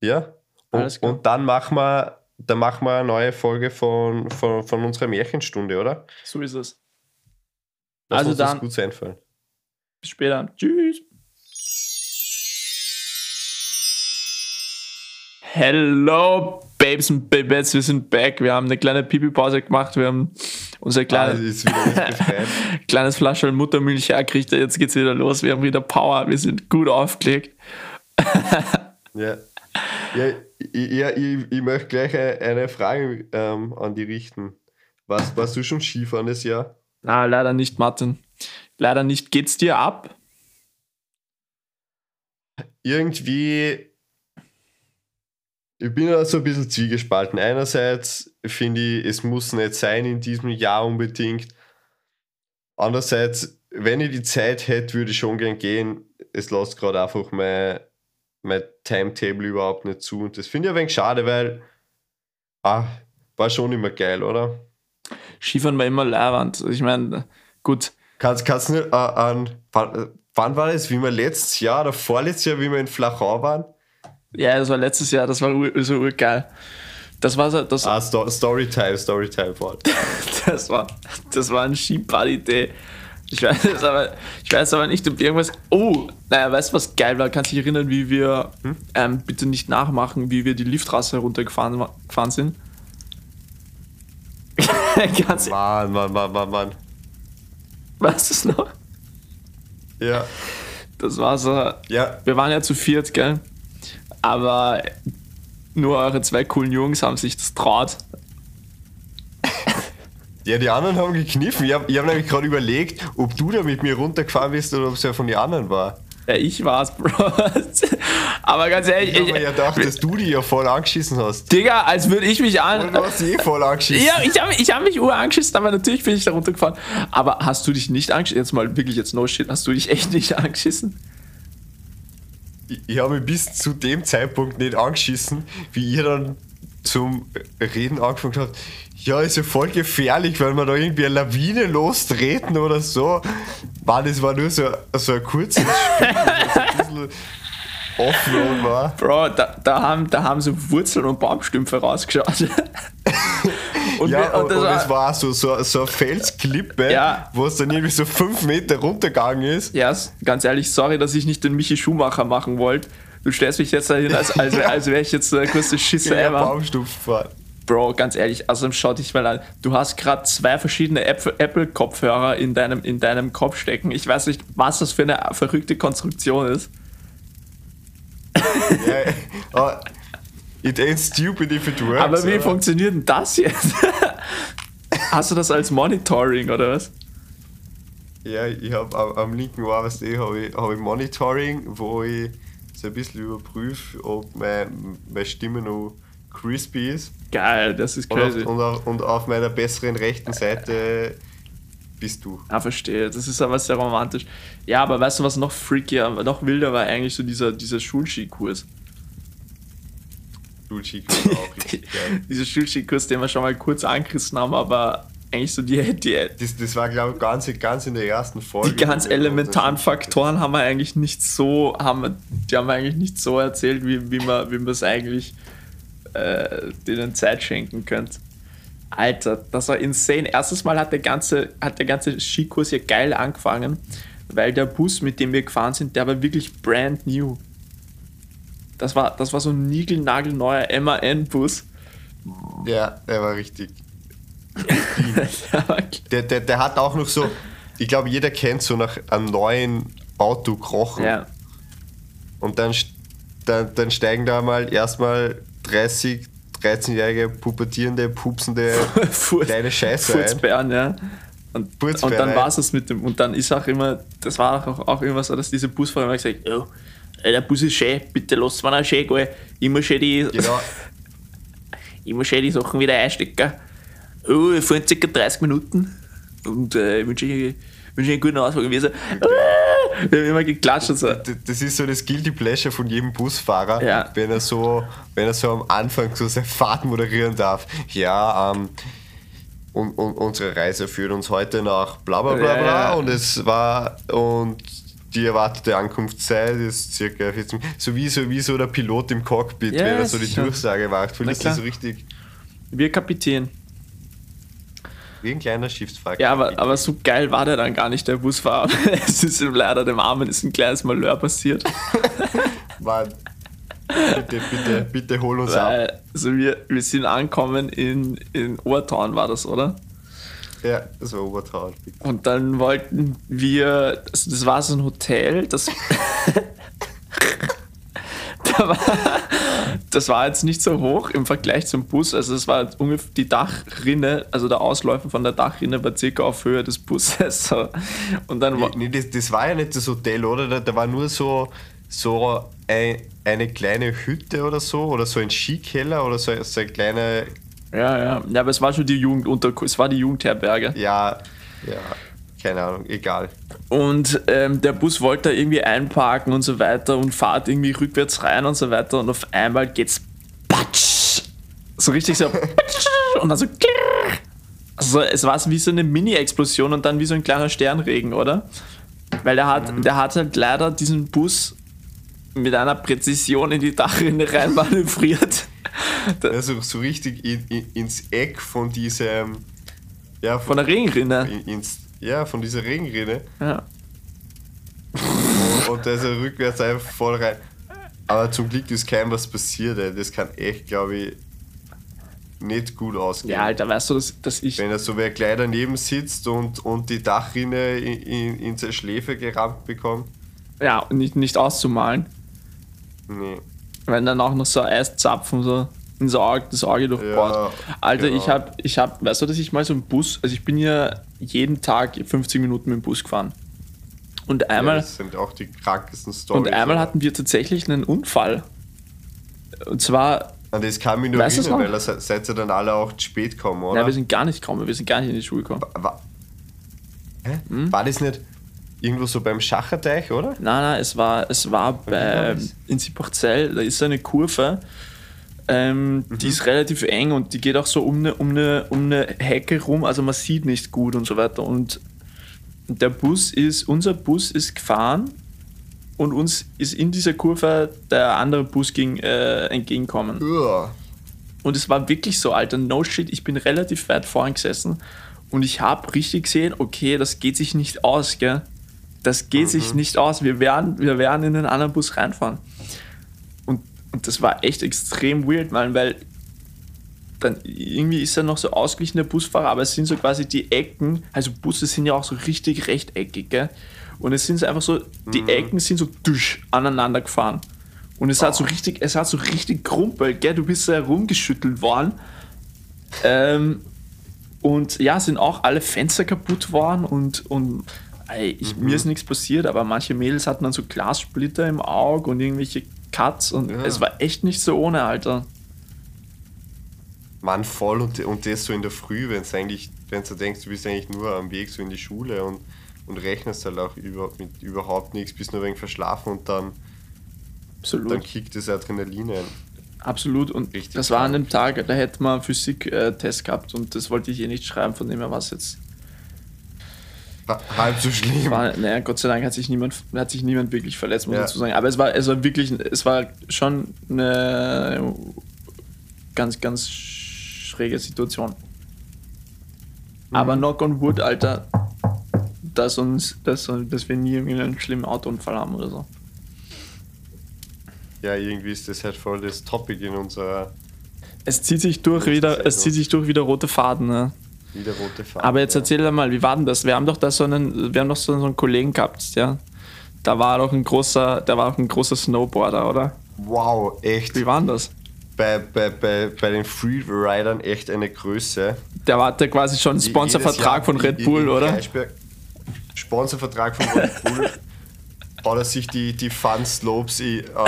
Speaker 2: Ja.
Speaker 1: Alles
Speaker 2: Und, und dann machen wir, dann machen wir eine neue Folge von, von, von unserer Märchenstunde, oder?
Speaker 1: So ist es.
Speaker 2: Lass
Speaker 1: Also
Speaker 2: uns das
Speaker 1: dann-
Speaker 2: gut einfallen.
Speaker 1: Bis später. Tschüss. Hello, Babes und Babets, wir sind back. Wir haben eine kleine Pipi-Pause gemacht. Wir haben unser kleines, kleines Flasche Muttermilch hergekriegt. Jetzt geht's wieder los. Wir haben wieder Power. Wir sind gut aufgelegt.
Speaker 2: Ja. Ja, ich, ja ich, ich möchte gleich eine, eine Frage ähm, an die richten. Was, warst du schon Skifahren das Jahr?
Speaker 1: Na, leider nicht, Martin. Leider nicht. Geht's dir ab?
Speaker 2: Irgendwie, ich bin da so ein bisschen zwiegespalten. Einerseits finde ich, es muss nicht sein in diesem Jahr unbedingt. Andererseits, wenn ich die Zeit hätte, würde ich schon gern gehen. Es lässt gerade einfach mein, mein Timetable überhaupt nicht zu. Und das finde ich ein wenig schade, weil ah, war schon immer geil, oder?
Speaker 1: Skifahren war immer leiwand. Ich meine, gut.
Speaker 2: Kannst, du nicht äh, an. Wann, wann war das? Wie wir letztes Jahr oder vorletztes Jahr, wie wir in Flachau waren?
Speaker 1: Ja, das war letztes Jahr. Das war so urgeil. Das war so, das,
Speaker 2: Ah, Sto Storytime, Storytime. Paul.
Speaker 1: Das war, das war ein Skiparty-Day. Ich weiß, es aber, ich weiß aber nicht, ob irgendwas. Oh, naja, weißt du, was geil war? Kannst du dich erinnern, wie wir, ähm, bitte nicht nachmachen, wie wir die Lifttrasse runtergefahren wa- gefahren sind? Ganz,
Speaker 2: Mann, Mann, Mann, Mann, Mann.
Speaker 1: weißt du es noch?
Speaker 2: Ja,
Speaker 1: Das war so.
Speaker 2: ja.
Speaker 1: Wir waren ja zu viert, gell? Aber nur eure zwei coolen Jungs haben sich das traut.
Speaker 2: Ja, die anderen haben gekniffen. Ich habe hab nämlich gerade überlegt, ob du da mit mir runtergefahren bist oder ob es ja von den anderen war.
Speaker 1: Ja, ich war's, Bro. Aber ganz ehrlich,
Speaker 2: Ich habe mir
Speaker 1: ich,
Speaker 2: ja gedacht, dass du die ja voll angeschissen hast.
Speaker 1: Digga, als würde ich mich an.
Speaker 2: Und du hast die eh voll angeschissen.
Speaker 1: Ja, ich habe ich hab mich ur angeschissen, aber natürlich bin ich da runtergefahren. Aber hast du dich nicht angeschissen? Jetzt mal wirklich jetzt no shit, hast du dich echt nicht angeschissen?
Speaker 2: Ich, habe mich bis zu dem Zeitpunkt nicht angeschissen, wie ihr dann zum Reden angefangen habt. Ja, ist ja voll gefährlich, weil wir da irgendwie eine Lawine lostreten oder so. Mann, das war nur so, so ein kurzes Spiel, das ein bisschen Offroad war.
Speaker 1: Bro, da, da, haben, da haben so Wurzeln und Baumstümpfe rausgeschaut. und,
Speaker 2: ja,
Speaker 1: wir,
Speaker 2: und,
Speaker 1: das
Speaker 2: und
Speaker 1: war,
Speaker 2: es war so, so, so eine Felsklippe,
Speaker 1: Ja.
Speaker 2: wo es dann irgendwie so fünf Meter runtergegangen ist.
Speaker 1: ja, s- ganz ehrlich, sorry, dass ich nicht den Michi Schumacher machen wollte. Du stellst mich jetzt dahin, als, als, als wäre ich jetzt der größte Schisser
Speaker 2: Ja,
Speaker 1: ever.
Speaker 2: Baumstumpf fahren.
Speaker 1: Bro, ganz ehrlich, also schau dich mal an. Du hast gerade zwei verschiedene Apple- Apple-Kopfhörer in deinem, in deinem Kopf stecken. Ich weiß nicht, was das für eine verrückte Konstruktion ist.
Speaker 2: Ja, aber it ain't stupid if it works.
Speaker 1: Aber wie
Speaker 2: oder?
Speaker 1: funktioniert denn das jetzt? Hast du das als Monitoring oder was?
Speaker 2: Ja, ich habe am, am linken Ohr, was ich, habe ich, hab ich Monitoring, wo ich so ein bisschen überprüfe, ob mein, meine Stimme noch crispy ist.
Speaker 1: Geil, das ist
Speaker 2: Und auf,
Speaker 1: crazy.
Speaker 2: und, auf, und auf meiner besseren rechten Seite bist du.
Speaker 1: Ah, verstehe. Das ist aber sehr romantisch. Ja, aber weißt du, was noch freakier, noch wilder war eigentlich so dieser, dieser Schulskikurs.
Speaker 2: Chico auch richtig geil.
Speaker 1: Dieser Schulskikurs, den wir schon mal kurz angerissen haben, aber eigentlich so die, die,
Speaker 2: Das, das war, glaube ich, ganz, ganz in der ersten Folge.
Speaker 1: die ganz elementaren Faktoren haben wir eigentlich nicht so, haben wir, die haben wir eigentlich nicht so erzählt, wie, wie man wie man es eigentlich äh, denen Zeit schenken könnte. Alter, das war insane. Erstes Mal hat der ganze, hat der ganze Skikurs ja geil angefangen, weil der Bus, mit dem wir gefahren sind, der war wirklich brand new. Das war, das war so ein niegelnagelneuer MAN-Bus.
Speaker 2: Ja, der war richtig.
Speaker 1: Der
Speaker 2: Der, der, hat auch noch so, ich glaube, jeder kennt so nach einem neuen Auto krochen.
Speaker 1: ja,
Speaker 2: Und dann, dann, dann steigen da mal erstmal 30, 13-jährige, pubertierende, pupsende kleine Scheiße ein.
Speaker 1: Furzbären, ja. Und, und dann war es mit dem. Und dann ist auch immer, das war auch, auch immer so, dass diese Busfahrer immer gesagt oh, der Bus ist schön, bitte lasst mir noch schön gehen. Muss schön die,
Speaker 2: Genau.
Speaker 1: muss schön die Sachen wieder einstecken. Oh, wir fahren ca. 30 Minuten. Und äh, ich wünsche ich wünsche einen guten Ausflug. Und wir so, ah, wir haben immer geklatscht und so.
Speaker 2: Das ist so das Guilty Pleasure von jedem Busfahrer,
Speaker 1: Ja.
Speaker 2: wenn, er so, wenn er so, am Anfang so seine Fahrt moderieren darf. Ja, ähm, und, und unsere Reise führt uns heute nach bla bla bla bla
Speaker 1: Ja.
Speaker 2: und es war und die erwartete Ankunftszeit ist circa 14 so wie so wie so der Pilot im Cockpit,
Speaker 1: Ja,
Speaker 2: wenn er so die
Speaker 1: sicher.
Speaker 2: Durchsage macht. Du
Speaker 1: klar.
Speaker 2: so richtig
Speaker 1: Wir Kapitän.
Speaker 2: wie ein kleiner Schiffsfahrer.
Speaker 1: Ja, aber, aber so geil war der dann gar nicht, der Busfahrer. es ist ihm leider dem Armen ist ein kleines Malheur passiert.
Speaker 2: Mann, bitte, bitte, bitte hol uns ab.
Speaker 1: Weil, also wir, wir sind angekommen in, in Ohrtorn, war das, oder?
Speaker 2: Ja, das war Obertraut.
Speaker 1: Und dann wollten wir, also das war so ein Hotel, das, da war, das war jetzt nicht so hoch im Vergleich zum Bus, also es war ungefähr die Dachrinne, also der Ausläufer von der Dachrinne war circa auf Höhe des Busses. So. Und dann war,
Speaker 2: Nee, das, das war ja nicht das Hotel, oder? Da, da war nur so, so ein, eine kleine Hütte oder so, oder so ein Skikeller oder so, so eine kleine,
Speaker 1: ja, ja, ja, aber es war schon die Jugend unter, es war die Jugendherberge.
Speaker 2: ja, ja, keine Ahnung, egal.
Speaker 1: Und ähm, der Bus wollte da irgendwie einparken und so weiter und fahrt irgendwie rückwärts rein und so weiter und auf einmal geht's patsch. So richtig so patsch und dann so klirr. Also es war so wie so eine Mini-Explosion und dann wie so ein kleiner Sternregen, oder? Weil der hat, der hat halt leider diesen Bus mit einer Präzision in die Dachrinne rein manövriert.
Speaker 2: Also so richtig in, in, ins Eck von diesem, ja,
Speaker 1: Von der Regenrinne.
Speaker 2: in- ins, ja, von dieser Regenrinne.
Speaker 1: Ja.
Speaker 2: Und, und da ist er rückwärts einfach voll rein. Aber zum Glück ist keinem was passiert, ey. Das kann echt, glaube ich, nicht gut ausgehen.
Speaker 1: ja, Alter, weißt du, dass, dass ich.
Speaker 2: Wenn er so wer gleich daneben sitzt und, und die Dachrinne in, in, in seine Schläfe gerammt bekommt.
Speaker 1: Ja, nicht, nicht auszumalen.
Speaker 2: Nee.
Speaker 1: Wenn dann auch noch so Eiszapfen so ins Auge, das Auge durchbohrt.
Speaker 2: Ja,
Speaker 1: Alter,
Speaker 2: genau.
Speaker 1: ich hab, ich hab, weißt du, dass ich mal so einen Bus, also ich bin ja jeden Tag 50 Minuten mit dem Bus gefahren. Und
Speaker 2: Ja,
Speaker 1: einmal,
Speaker 2: das sind auch die krankesten Storys.
Speaker 1: und einmal
Speaker 2: aber-
Speaker 1: hatten wir tatsächlich einen Unfall. Und zwar,
Speaker 2: An das kann mich nur
Speaker 1: Weißt noch?
Speaker 2: weil se- seid ihr dann alle auch zu spät gekommen, oder?
Speaker 1: nein, wir sind gar nicht gekommen, wir sind gar nicht in die Schule gekommen.
Speaker 2: War, Hä?
Speaker 1: Hm?
Speaker 2: War das nicht irgendwo so beim Schacherteich, oder?
Speaker 1: Nein, nein, es war, es war bei, in Siebachzell, da ist so eine Kurve, ähm, die
Speaker 2: Mhm.
Speaker 1: ist relativ eng und die geht auch so um eine, um, eine, um eine Hecke rum, also man sieht nicht gut und so weiter. Und der Bus ist, unser Bus ist gefahren und uns ist in dieser Kurve der andere Bus ging, äh, entgegenkommen.
Speaker 2: Ja.
Speaker 1: Und es war wirklich so, Alter, no shit, ich bin relativ weit vorn gesessen und ich habe richtig gesehen, okay, das geht sich nicht aus, gell? Das geht sich nicht aus. Wir werden, wir werden in den anderen Bus reinfahren. Und, das war echt extrem weird, Mann, weil dann irgendwie ist er noch so ausgeglichen, der Busfahrer, aber es sind so quasi die Ecken, also Busse sind ja auch so richtig rechteckig, gell? Und es sind so einfach so, die Ecken sind so dusch aneinander gefahren. Und es hat so richtig, es hat so richtig krumpelt, gell? Du bist so herumgeschüttelt worden. Ähm, und ja, sind auch alle Fenster kaputt worden und, und ey, ich, mir ist nichts passiert, aber manche Mädels hatten dann so Glassplitter im Auge und irgendwelche Cuts und
Speaker 2: Ja.
Speaker 1: es war echt nicht so ohne, Alter.
Speaker 2: Mann, voll und, und das so in der Früh, wenn du eigentlich, wenn du denkst, du bist eigentlich nur am Weg so in die Schule und, und rechnest halt auch über, mit überhaupt nichts, bist nur ein wenig verschlafen und dann,
Speaker 1: Absolut.
Speaker 2: dann kickt das Adrenalin ein.
Speaker 1: Absolut. Und
Speaker 2: Richtig
Speaker 1: das war an dem Tag, da hätte man Physik-Test gehabt und das wollte ich eh nicht schreiben, von dem her war es jetzt.
Speaker 2: War Halb so schlimm.
Speaker 1: War, naja, Gott sei Dank hat sich niemand, hat sich niemand wirklich verletzt, muss
Speaker 2: Ja.
Speaker 1: man dazu sagen. Aber es war, es war wirklich, es war schon eine ganz, ganz schräge Situation. Aber
Speaker 2: Mhm.
Speaker 1: knock on wood, Alter, dass uns, dass, dass wir nie irgendwie einen schlimmen Autounfall haben oder so.
Speaker 2: Ja, irgendwie ist das halt voll das Topic in unserer
Speaker 1: Es zieht sich durch wieder, es zieht sich durch wieder rote Faden, ne?
Speaker 2: Wieder rote Farbe.
Speaker 1: Aber jetzt
Speaker 2: ja.
Speaker 1: erzähl doch mal, wie war denn das? Wir haben doch da so einen, wir haben doch so, einen Kollegen gehabt, ja. Da war doch ein großer, der war auch ein großer Snowboarder, oder?
Speaker 2: Wow, echt.
Speaker 1: Wie war denn das?
Speaker 2: Bei, bei, bei, bei den Freeridern echt eine Größe.
Speaker 1: Der hatte quasi schon einen Sponsorvertrag von
Speaker 2: in-
Speaker 1: Red
Speaker 2: in-
Speaker 1: Bull,
Speaker 2: in
Speaker 1: oder?
Speaker 2: Kreisberg- Sponsorvertrag von Red Bull. Haut er sich die, die Fun Slopes äh, am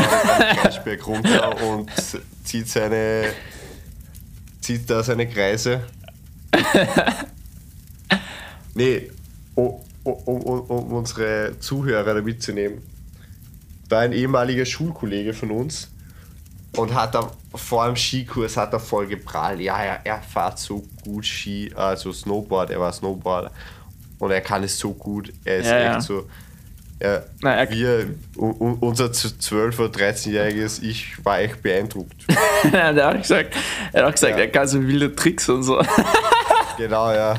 Speaker 2: Kreisberg runter und zieht seine zieht da seine Kreise. Nee, um, um, um, unsere Zuhörer da mitzunehmen. Da ein ehemaliger Schulkollege von uns, und hat er vor dem Skikurs hat er voll geprallt. Ja, ja, er fährt so gut Ski, also Snowboard, er war Snowboarder und er kann es so gut. Er ist
Speaker 1: Ja,
Speaker 2: echt
Speaker 1: ja.
Speaker 2: so. Er,
Speaker 1: Na, er-
Speaker 2: wir, unser 12- oder 13-jähriges Ich war echt beeindruckt.
Speaker 1: der hat auch gesagt, er hat auch gesagt,
Speaker 2: Ja.
Speaker 1: er kann so wilde Tricks und so.
Speaker 2: genau, ja.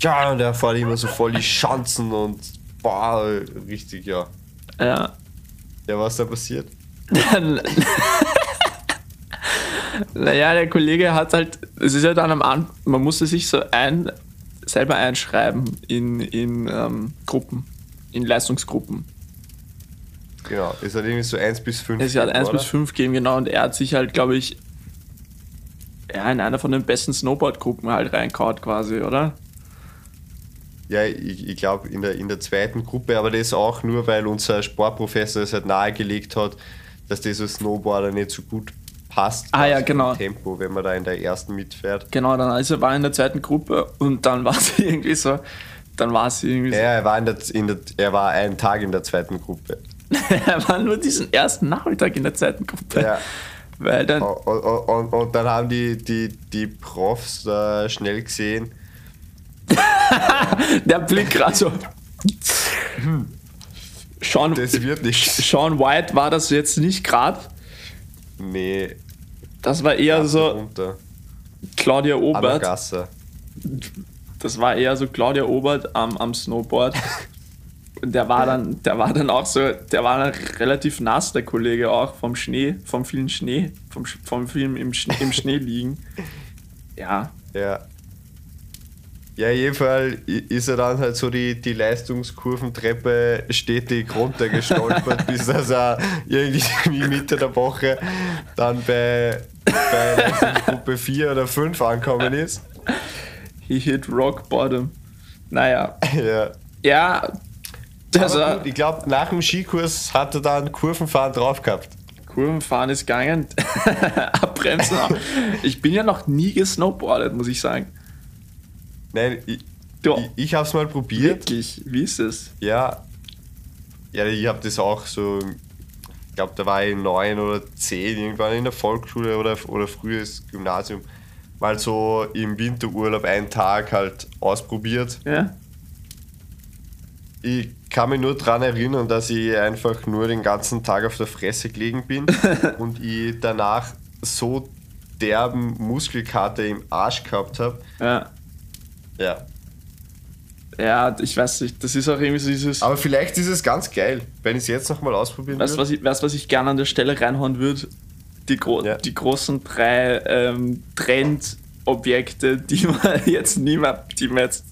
Speaker 2: Ja, und er fährt immer so voll die Schanzen und boah, richtig, ja.
Speaker 1: ja.
Speaker 2: Ja, was da passiert?
Speaker 1: naja, der Kollege hat halt, es ist ja dann am Anfang, man musste sich so ein, selber einschreiben in, in ähm, Gruppen, in Leistungsgruppen.
Speaker 2: Genau, es hat irgendwie so 1 bis 5.
Speaker 1: Es hat 1
Speaker 2: oder?
Speaker 1: bis 5 gegeben, genau, und er hat sich halt, glaube ich, ja, in einer von den besten Snowboard-Gruppen halt reinkaut quasi, oder?
Speaker 2: Ja, ich, ich glaube in der, in der zweiten Gruppe, aber das auch nur, weil unser Sportprofessor es halt nahegelegt hat, dass dieser Snowboarder nicht so gut passt.
Speaker 1: Ah, ja,
Speaker 2: also
Speaker 1: genau.
Speaker 2: im Tempo, wenn man da in der ersten mitfährt.
Speaker 1: Genau, dann er war in der zweiten Gruppe und dann war sie irgendwie so, dann war sie irgendwie so,
Speaker 2: Ja, er war, in der, in der, er war einen Tag in der zweiten Gruppe.
Speaker 1: er war nur diesen ersten Nachmittag in der zweiten Gruppe.
Speaker 2: Ja.
Speaker 1: Weil dann,
Speaker 2: Und, und, und, dann haben die, die, die Profs da schnell gesehen,
Speaker 1: der Blick gerade so. Sean,
Speaker 2: das wird nichts.
Speaker 1: Sean White war das jetzt nicht gerade.
Speaker 2: Nee,
Speaker 1: Das war eher so
Speaker 2: runter.
Speaker 1: Claudia Obert. Das war eher so Claudia Obert am, am Snowboard. Und der war dann, der war dann auch so, der war dann relativ nass, der Kollege auch, vom Schnee, vom vielen Schnee, vom, vom vielen im Schnee, im Schnee liegen. Ja,
Speaker 2: Ja. Ja, jedenfalls ist er dann halt so die, die Leistungskurventreppe stetig runtergestolpert, bis dass er irgendwie Mitte der Woche dann bei, bei Leistungsgruppe 4 oder 5 angekommen ist.
Speaker 1: he hit rock bottom. Naja,
Speaker 2: Ja.
Speaker 1: ja, war,
Speaker 2: gut, ich glaube, nach dem Skikurs hat er dann Kurvenfahren drauf gehabt.
Speaker 1: Kurvenfahren ist gegangen, abbremsen auch. Ich bin ja noch nie gesnowboardet, muss ich sagen.
Speaker 2: Nein, ich, ich, ich habe es mal probiert.
Speaker 1: wirklich, wie ist es?
Speaker 2: Ja, ja ich habe das auch so, ich glaube, da war ich neun oder zehn, irgendwann in der Volksschule oder, oder frühes Gymnasium, mal so im Winterurlaub einen Tag halt ausprobiert.
Speaker 1: Ja?
Speaker 2: Ich kann mich nur daran erinnern, dass ich einfach nur den ganzen Tag auf der Fresse gelegen bin und ich danach so derben Muskelkater im Arsch gehabt habe.
Speaker 1: Ja.
Speaker 2: Ja.
Speaker 1: Ja, ich weiß nicht, das ist auch irgendwie so dieses.
Speaker 2: Aber vielleicht ist es ganz geil, wenn ich es jetzt nochmal ausprobieren würde.
Speaker 1: was ich, weißt, du, was ich gerne an der Stelle reinhauen würde? Die, gro
Speaker 2: Ja.
Speaker 1: die großen drei ähm, Trendobjekte, die man jetzt nie mehr, die man jetzt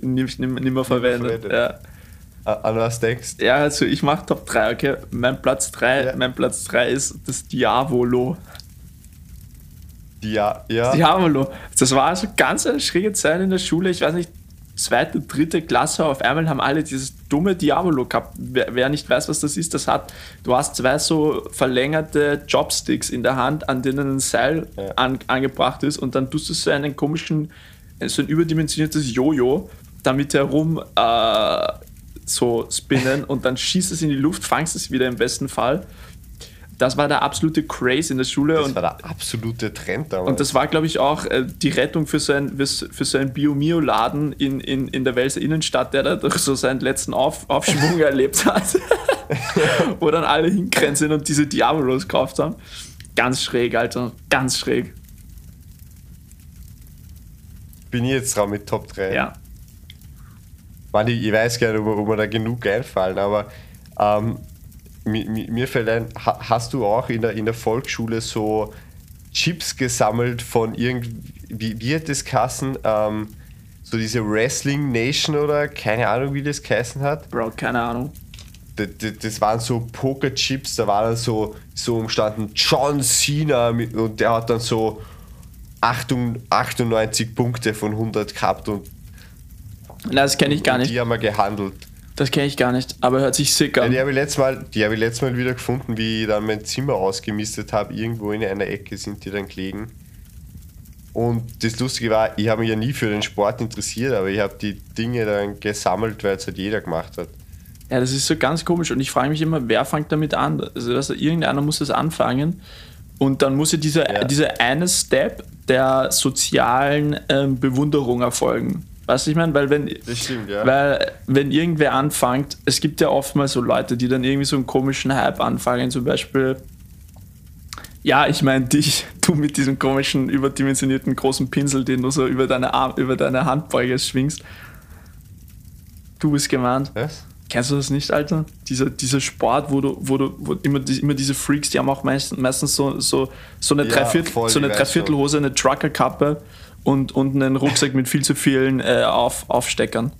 Speaker 1: nicht, nicht, nicht mehr verwendet.
Speaker 2: verwendet.
Speaker 1: Ja.
Speaker 2: An was denkst
Speaker 1: ja, also ich mache Top 3, okay? Mein Platz 3
Speaker 2: Ja.
Speaker 1: mein Platz 3 ist das Diavolo.
Speaker 2: Ja, ja.
Speaker 1: Diavolo. Das war also ganz eine schräge Zeit in der Schule. Ich weiß nicht, zweite, dritte Klasse. Auf einmal haben alle dieses dumme Diavolo gehabt. Wer, wer nicht weiß, was das ist, das hat, du hast zwei so verlängerte Jobsticks in der Hand, an denen ein Seil
Speaker 2: Ja.
Speaker 1: an, angebracht ist und dann tust du so einen komischen, so ein überdimensioniertes Jojo damit herum äh, so spinnen und dann schießt es in die Luft, fangst es wieder im besten Fall. Das war der absolute Craze in der Schule
Speaker 2: Das
Speaker 1: und
Speaker 2: war der absolute Trend damals.
Speaker 1: und das war, glaube ich, auch äh, die Rettung für so ein, für, für so einen Bio-Mio-Laden in, in, in der Welser Innenstadt, der da durch so seinen letzten Auf, Aufschwung erlebt hat. Wo dann alle hingerannt sind und diese Diabolos gekauft haben. Ganz schräg, Alter. Ganz schräg.
Speaker 2: bin ich jetzt dran mit Top 3.
Speaker 1: Ja.
Speaker 2: Mann, ich, ich weiß gar nicht, ob, mir- ob mir da genug einfallen, aber ähm, mi, mi, mir fällt ein, ha, hast du auch in der, in der Volksschule so Chips gesammelt von irgendwie, wie, hat das geheißen? Ähm, so diese Wrestling Nation oder keine Ahnung, wie das geheißen hat.
Speaker 1: Bro, keine Ahnung.
Speaker 2: Das, das, das waren so Pokerchips, da war dann so, so umstanden John Cena mit, und der hat dann so 98 98 Punkte von 100 gehabt und
Speaker 1: Na, das kenne ich gar nicht.
Speaker 2: die haben wir gehandelt.
Speaker 1: Das kenne ich gar nicht, aber hört sich sick
Speaker 2: Ja,
Speaker 1: an.
Speaker 2: die habe ich, letztes Mal- die hab ich letztes Mal wieder gefunden, wie ich dann mein Zimmer ausgemistet habe. Irgendwo in einer Ecke sind die dann gelegen. Und das Lustige war, ich habe mich ja nie für den Sport interessiert, aber ich habe die Dinge dann gesammelt, weil es halt jeder gemacht hat.
Speaker 1: Ja, das ist so ganz komisch und ich frage mich immer, wer fängt damit an? Also, dass irgendeiner muss das anfangen Und dann muss ja dieser,
Speaker 2: Ja.
Speaker 1: dieser eine Step der sozialen ähm, Bewunderung erfolgen. Weißt du, ich meine, weil wenn,
Speaker 2: stimmt, ja.
Speaker 1: weil wenn irgendwer anfängt, es gibt ja oftmals so Leute, die dann irgendwie so einen komischen Hype anfangen, zum Beispiel, ja, ich meine dich, du mit diesem komischen, überdimensionierten großen Pinsel, den du so über deine, Arm, über deine Handbeuge schwingst. Du bist gemeint.
Speaker 2: Was?
Speaker 1: Kennst du das nicht, Alter? Dieser, dieser Sport, wo du, wo du, wo immer, die, immer diese Freaks, die haben auch meist, meistens so, so, so eine,
Speaker 2: Ja,
Speaker 1: Dreiviertel, so eine Dreiviertelhose, eine Truckerkappe und, und einen Rucksack mit viel zu vielen äh, Auf, Aufsteckern.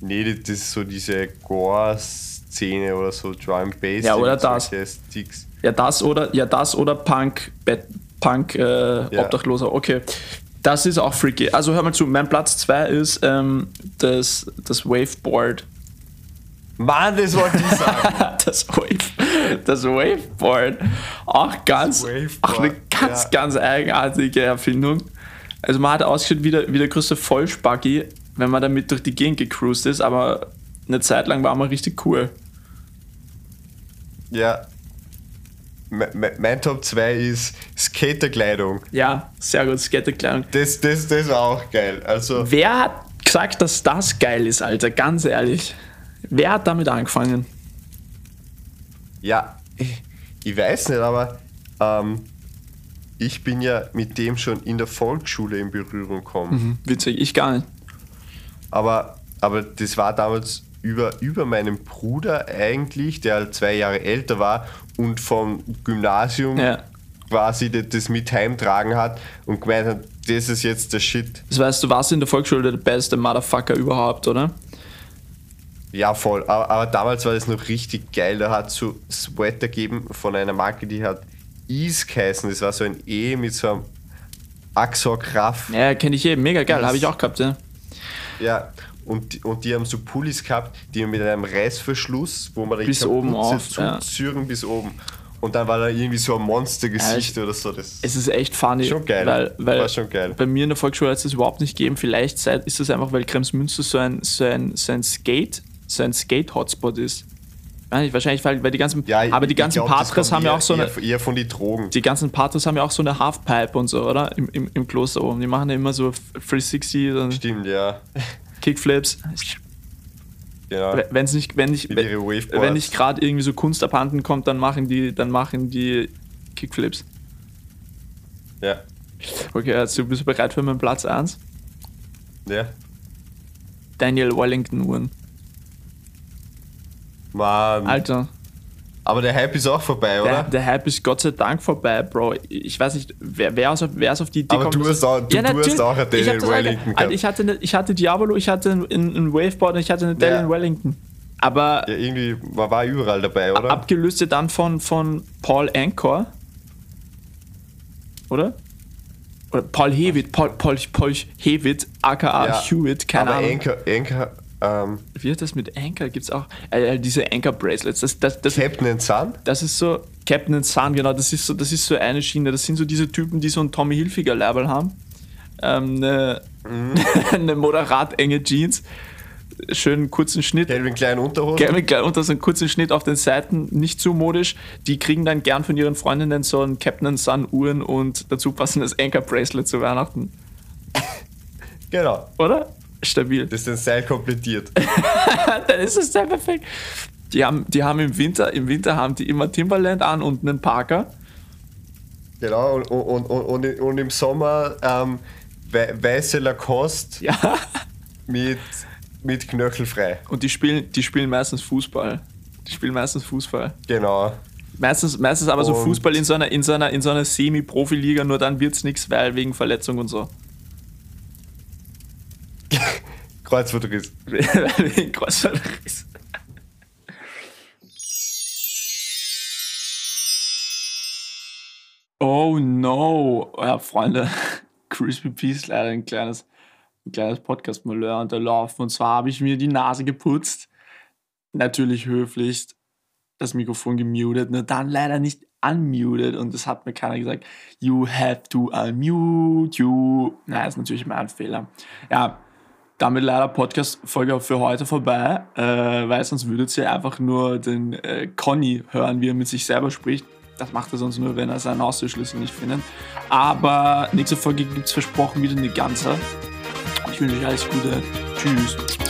Speaker 2: Nee, das ist so diese Gore-Szene oder so, Drum Bass.
Speaker 1: Ja, oder das.
Speaker 2: Sticks.
Speaker 1: Ja, das oder, ja, das oder Punk, Bett, Punk, äh, Obdachloser. Okay. Das ist auch freaky. Also hör mal zu, mein Platz 2 ist ähm, das, das Waveboard.
Speaker 2: Mann, das wollte ich sagen.
Speaker 1: das, Wave, das Waveboard. Auch ganz,
Speaker 2: Waveboard,
Speaker 1: auch eine ganz,
Speaker 2: ja.
Speaker 1: ganz eigenartige Erfindung. Also man hat ausgeschaut wie der, wie der größte Vollspaggi, wenn man damit durch die Gegend gecruised ist, aber eine Zeit lang war man richtig cool.
Speaker 2: ja. Me- me- Mein Top 2 ist Skaterkleidung.
Speaker 1: Ja, sehr gut, Skaterkleidung.
Speaker 2: Das, das, das war auch geil. Also,
Speaker 1: Wer hat gesagt, dass das geil ist, Alter? Ganz ehrlich. Wer hat damit angefangen?
Speaker 2: ja, ich, ich weiß nicht, aber ähm, ich bin ja mit dem schon in der Volksschule in Berührung gekommen.
Speaker 1: Witzig, ich gar nicht.
Speaker 2: Aber, aber das war damals über, über meinen Bruder eigentlich, der halt zwei Jahre älter war und vom Gymnasium
Speaker 1: Ja.
Speaker 2: quasi das, das mit heimtragen hat und gemeint hat, das ist jetzt der Shit.
Speaker 1: Das heißt, du warst in der Volksschule der beste Motherfucker überhaupt, oder?
Speaker 2: Ja, voll. Aber, aber damals war das noch richtig geil. Da hat es so Sweater gegeben von einer Marke, die hat Ease geheißen. Das war so ein E mit so einem Axor-Kraft.
Speaker 1: Ja, kenne ich eben. Mega geil, habe ich auch gehabt, ja.
Speaker 2: Ja, und, die- und die haben so Pullis gehabt, die mit einem Reißverschluss, wo man
Speaker 1: Bis
Speaker 2: Kapuze
Speaker 1: oben auf, ja.
Speaker 2: zuzüren bis oben. Und dann war da irgendwie so ein Monstergesicht oder so. Das
Speaker 1: Es ist echt funny.
Speaker 2: Schon geil.
Speaker 1: Weil, weil
Speaker 2: War schon geil.
Speaker 1: Bei mir in der Volksschule hat es das überhaupt nicht gegeben. Vielleicht ist das einfach, weil Kremsmünster so ein, so ein, so ein Skate, so ein Skate-Hotspot ist. Wahrscheinlich, weil, die ganzen,
Speaker 2: ja,
Speaker 1: aber die
Speaker 2: ich
Speaker 1: ganzen
Speaker 2: glaub, kommt
Speaker 1: haben ja auch so eine,
Speaker 2: Eher, von den Drogen.
Speaker 1: die ganzen Patras haben ja auch so eine Halfpipe und so, oder? Im, im, im Kloster oben. Die machen ja immer so 360 und
Speaker 2: Stimmt, ja.
Speaker 1: Kickflips. Wenn es nicht, wenn nicht,
Speaker 2: Waveboards.
Speaker 1: wenn nicht gerade irgendwie so Kunst abhanden kommt, dann machen die, dann machen die Kickflips.
Speaker 2: Ja.
Speaker 1: Okay, also bist du bereit für meinen Platz 1?
Speaker 2: Ja.
Speaker 1: Daniel Wellington Uhren.
Speaker 2: Mann.
Speaker 1: Alter,
Speaker 2: Aber der Hype ist auch vorbei,
Speaker 1: der,
Speaker 2: oder?
Speaker 1: der Hype ist Gott sei Dank vorbei, Bro. Ich weiß nicht, wer, wer, ist, auf, wer auf die Idee
Speaker 2: Aber du
Speaker 1: dass-
Speaker 2: hast auch- du- du hast auch einen Daniel Wellington gehabt.
Speaker 1: ich, hatte, eine- ich hatte Diabolo, ich hatte ein, ein Waveboard und ich hatte eine Daniel
Speaker 2: Ja.
Speaker 1: Wellington. Aber
Speaker 2: Ja, irgendwie war, war überall dabei, oder?
Speaker 1: abgelöst ja dann von, von Paul Anchor. Oder? Oder Paul Hewitt, Paul, Paul, Paul Hewitt, aka
Speaker 2: Ja,
Speaker 1: Hewitt, keine
Speaker 2: aber
Speaker 1: Ahnung.
Speaker 2: Anchor, Anchor ähm,
Speaker 1: Wie hat das mit Anchor? Gibt es auch äh, diese Anchor-Bracelets? Das, das, das,
Speaker 2: Captain and Son?
Speaker 1: das ist so, Captain and Sun, genau, das ist so, das ist so eine Schiene. Das sind so diese Typen, die so ein Tommy Hilfiger Label haben. Ähm, eine,
Speaker 2: Mhm.
Speaker 1: eine moderat enge Jeans, schönen kurzen Schnitt.
Speaker 2: Calvin Klein Unterhosen?
Speaker 1: Gerne gleich unter so einen kurzen Schnitt auf den Seiten, nicht zu modisch. Die kriegen dann gern von ihren Freundinnen so ein Captain Sun Uhren und dazu passendes Anchor Bracelet zu Weihnachten.
Speaker 2: Genau.
Speaker 1: Oder? Stabil.
Speaker 2: Das ist den Style komplettiert.
Speaker 1: dann ist es sehr perfekt. Die haben, die haben im Winter, im Winter haben die immer Timberland an und einen Parker.
Speaker 2: genau. Und, und, und, und, und im Sommer ähm, wei- weiße Lacoste
Speaker 1: Ja.
Speaker 2: mit, mit Knöchelfrei.
Speaker 1: Und die spielen, die spielen meistens Fußball. Die spielen meistens Fußball.
Speaker 2: Genau.
Speaker 1: Meistens, meistens aber so
Speaker 2: Und-
Speaker 1: Fußball in so einer, in so einer, in so einer Semi-Profi-Liga, nur dann wird es nichts, weil wegen Verletzung und so.
Speaker 2: Kreuzwortriss.
Speaker 1: wegen Kreuzbandriss. Oh no. Ja, Freunde, Crispy Peace leider ein kleines, ein kleines Podcast-Malheur unterlaufen. Und zwar habe ich mir die Nase geputzt. Natürlich höflichst das Mikrofon gemutet, nur dann leider nicht unmuted. Und das hat mir keiner gesagt. You have to unmute you. Na, ist natürlich mein Fehler. Ja, damit leider Podcast-Folge für heute vorbei, äh, weil sonst würdet ihr einfach nur den äh, Conny hören, wie er mit sich selber spricht. Das macht er sonst nur, wenn er seinen Haustürschlüssel nicht findet. Aber nächste Folge gibt es versprochen wieder eine ganze. Ich wünsche euch alles Gute. Tschüss.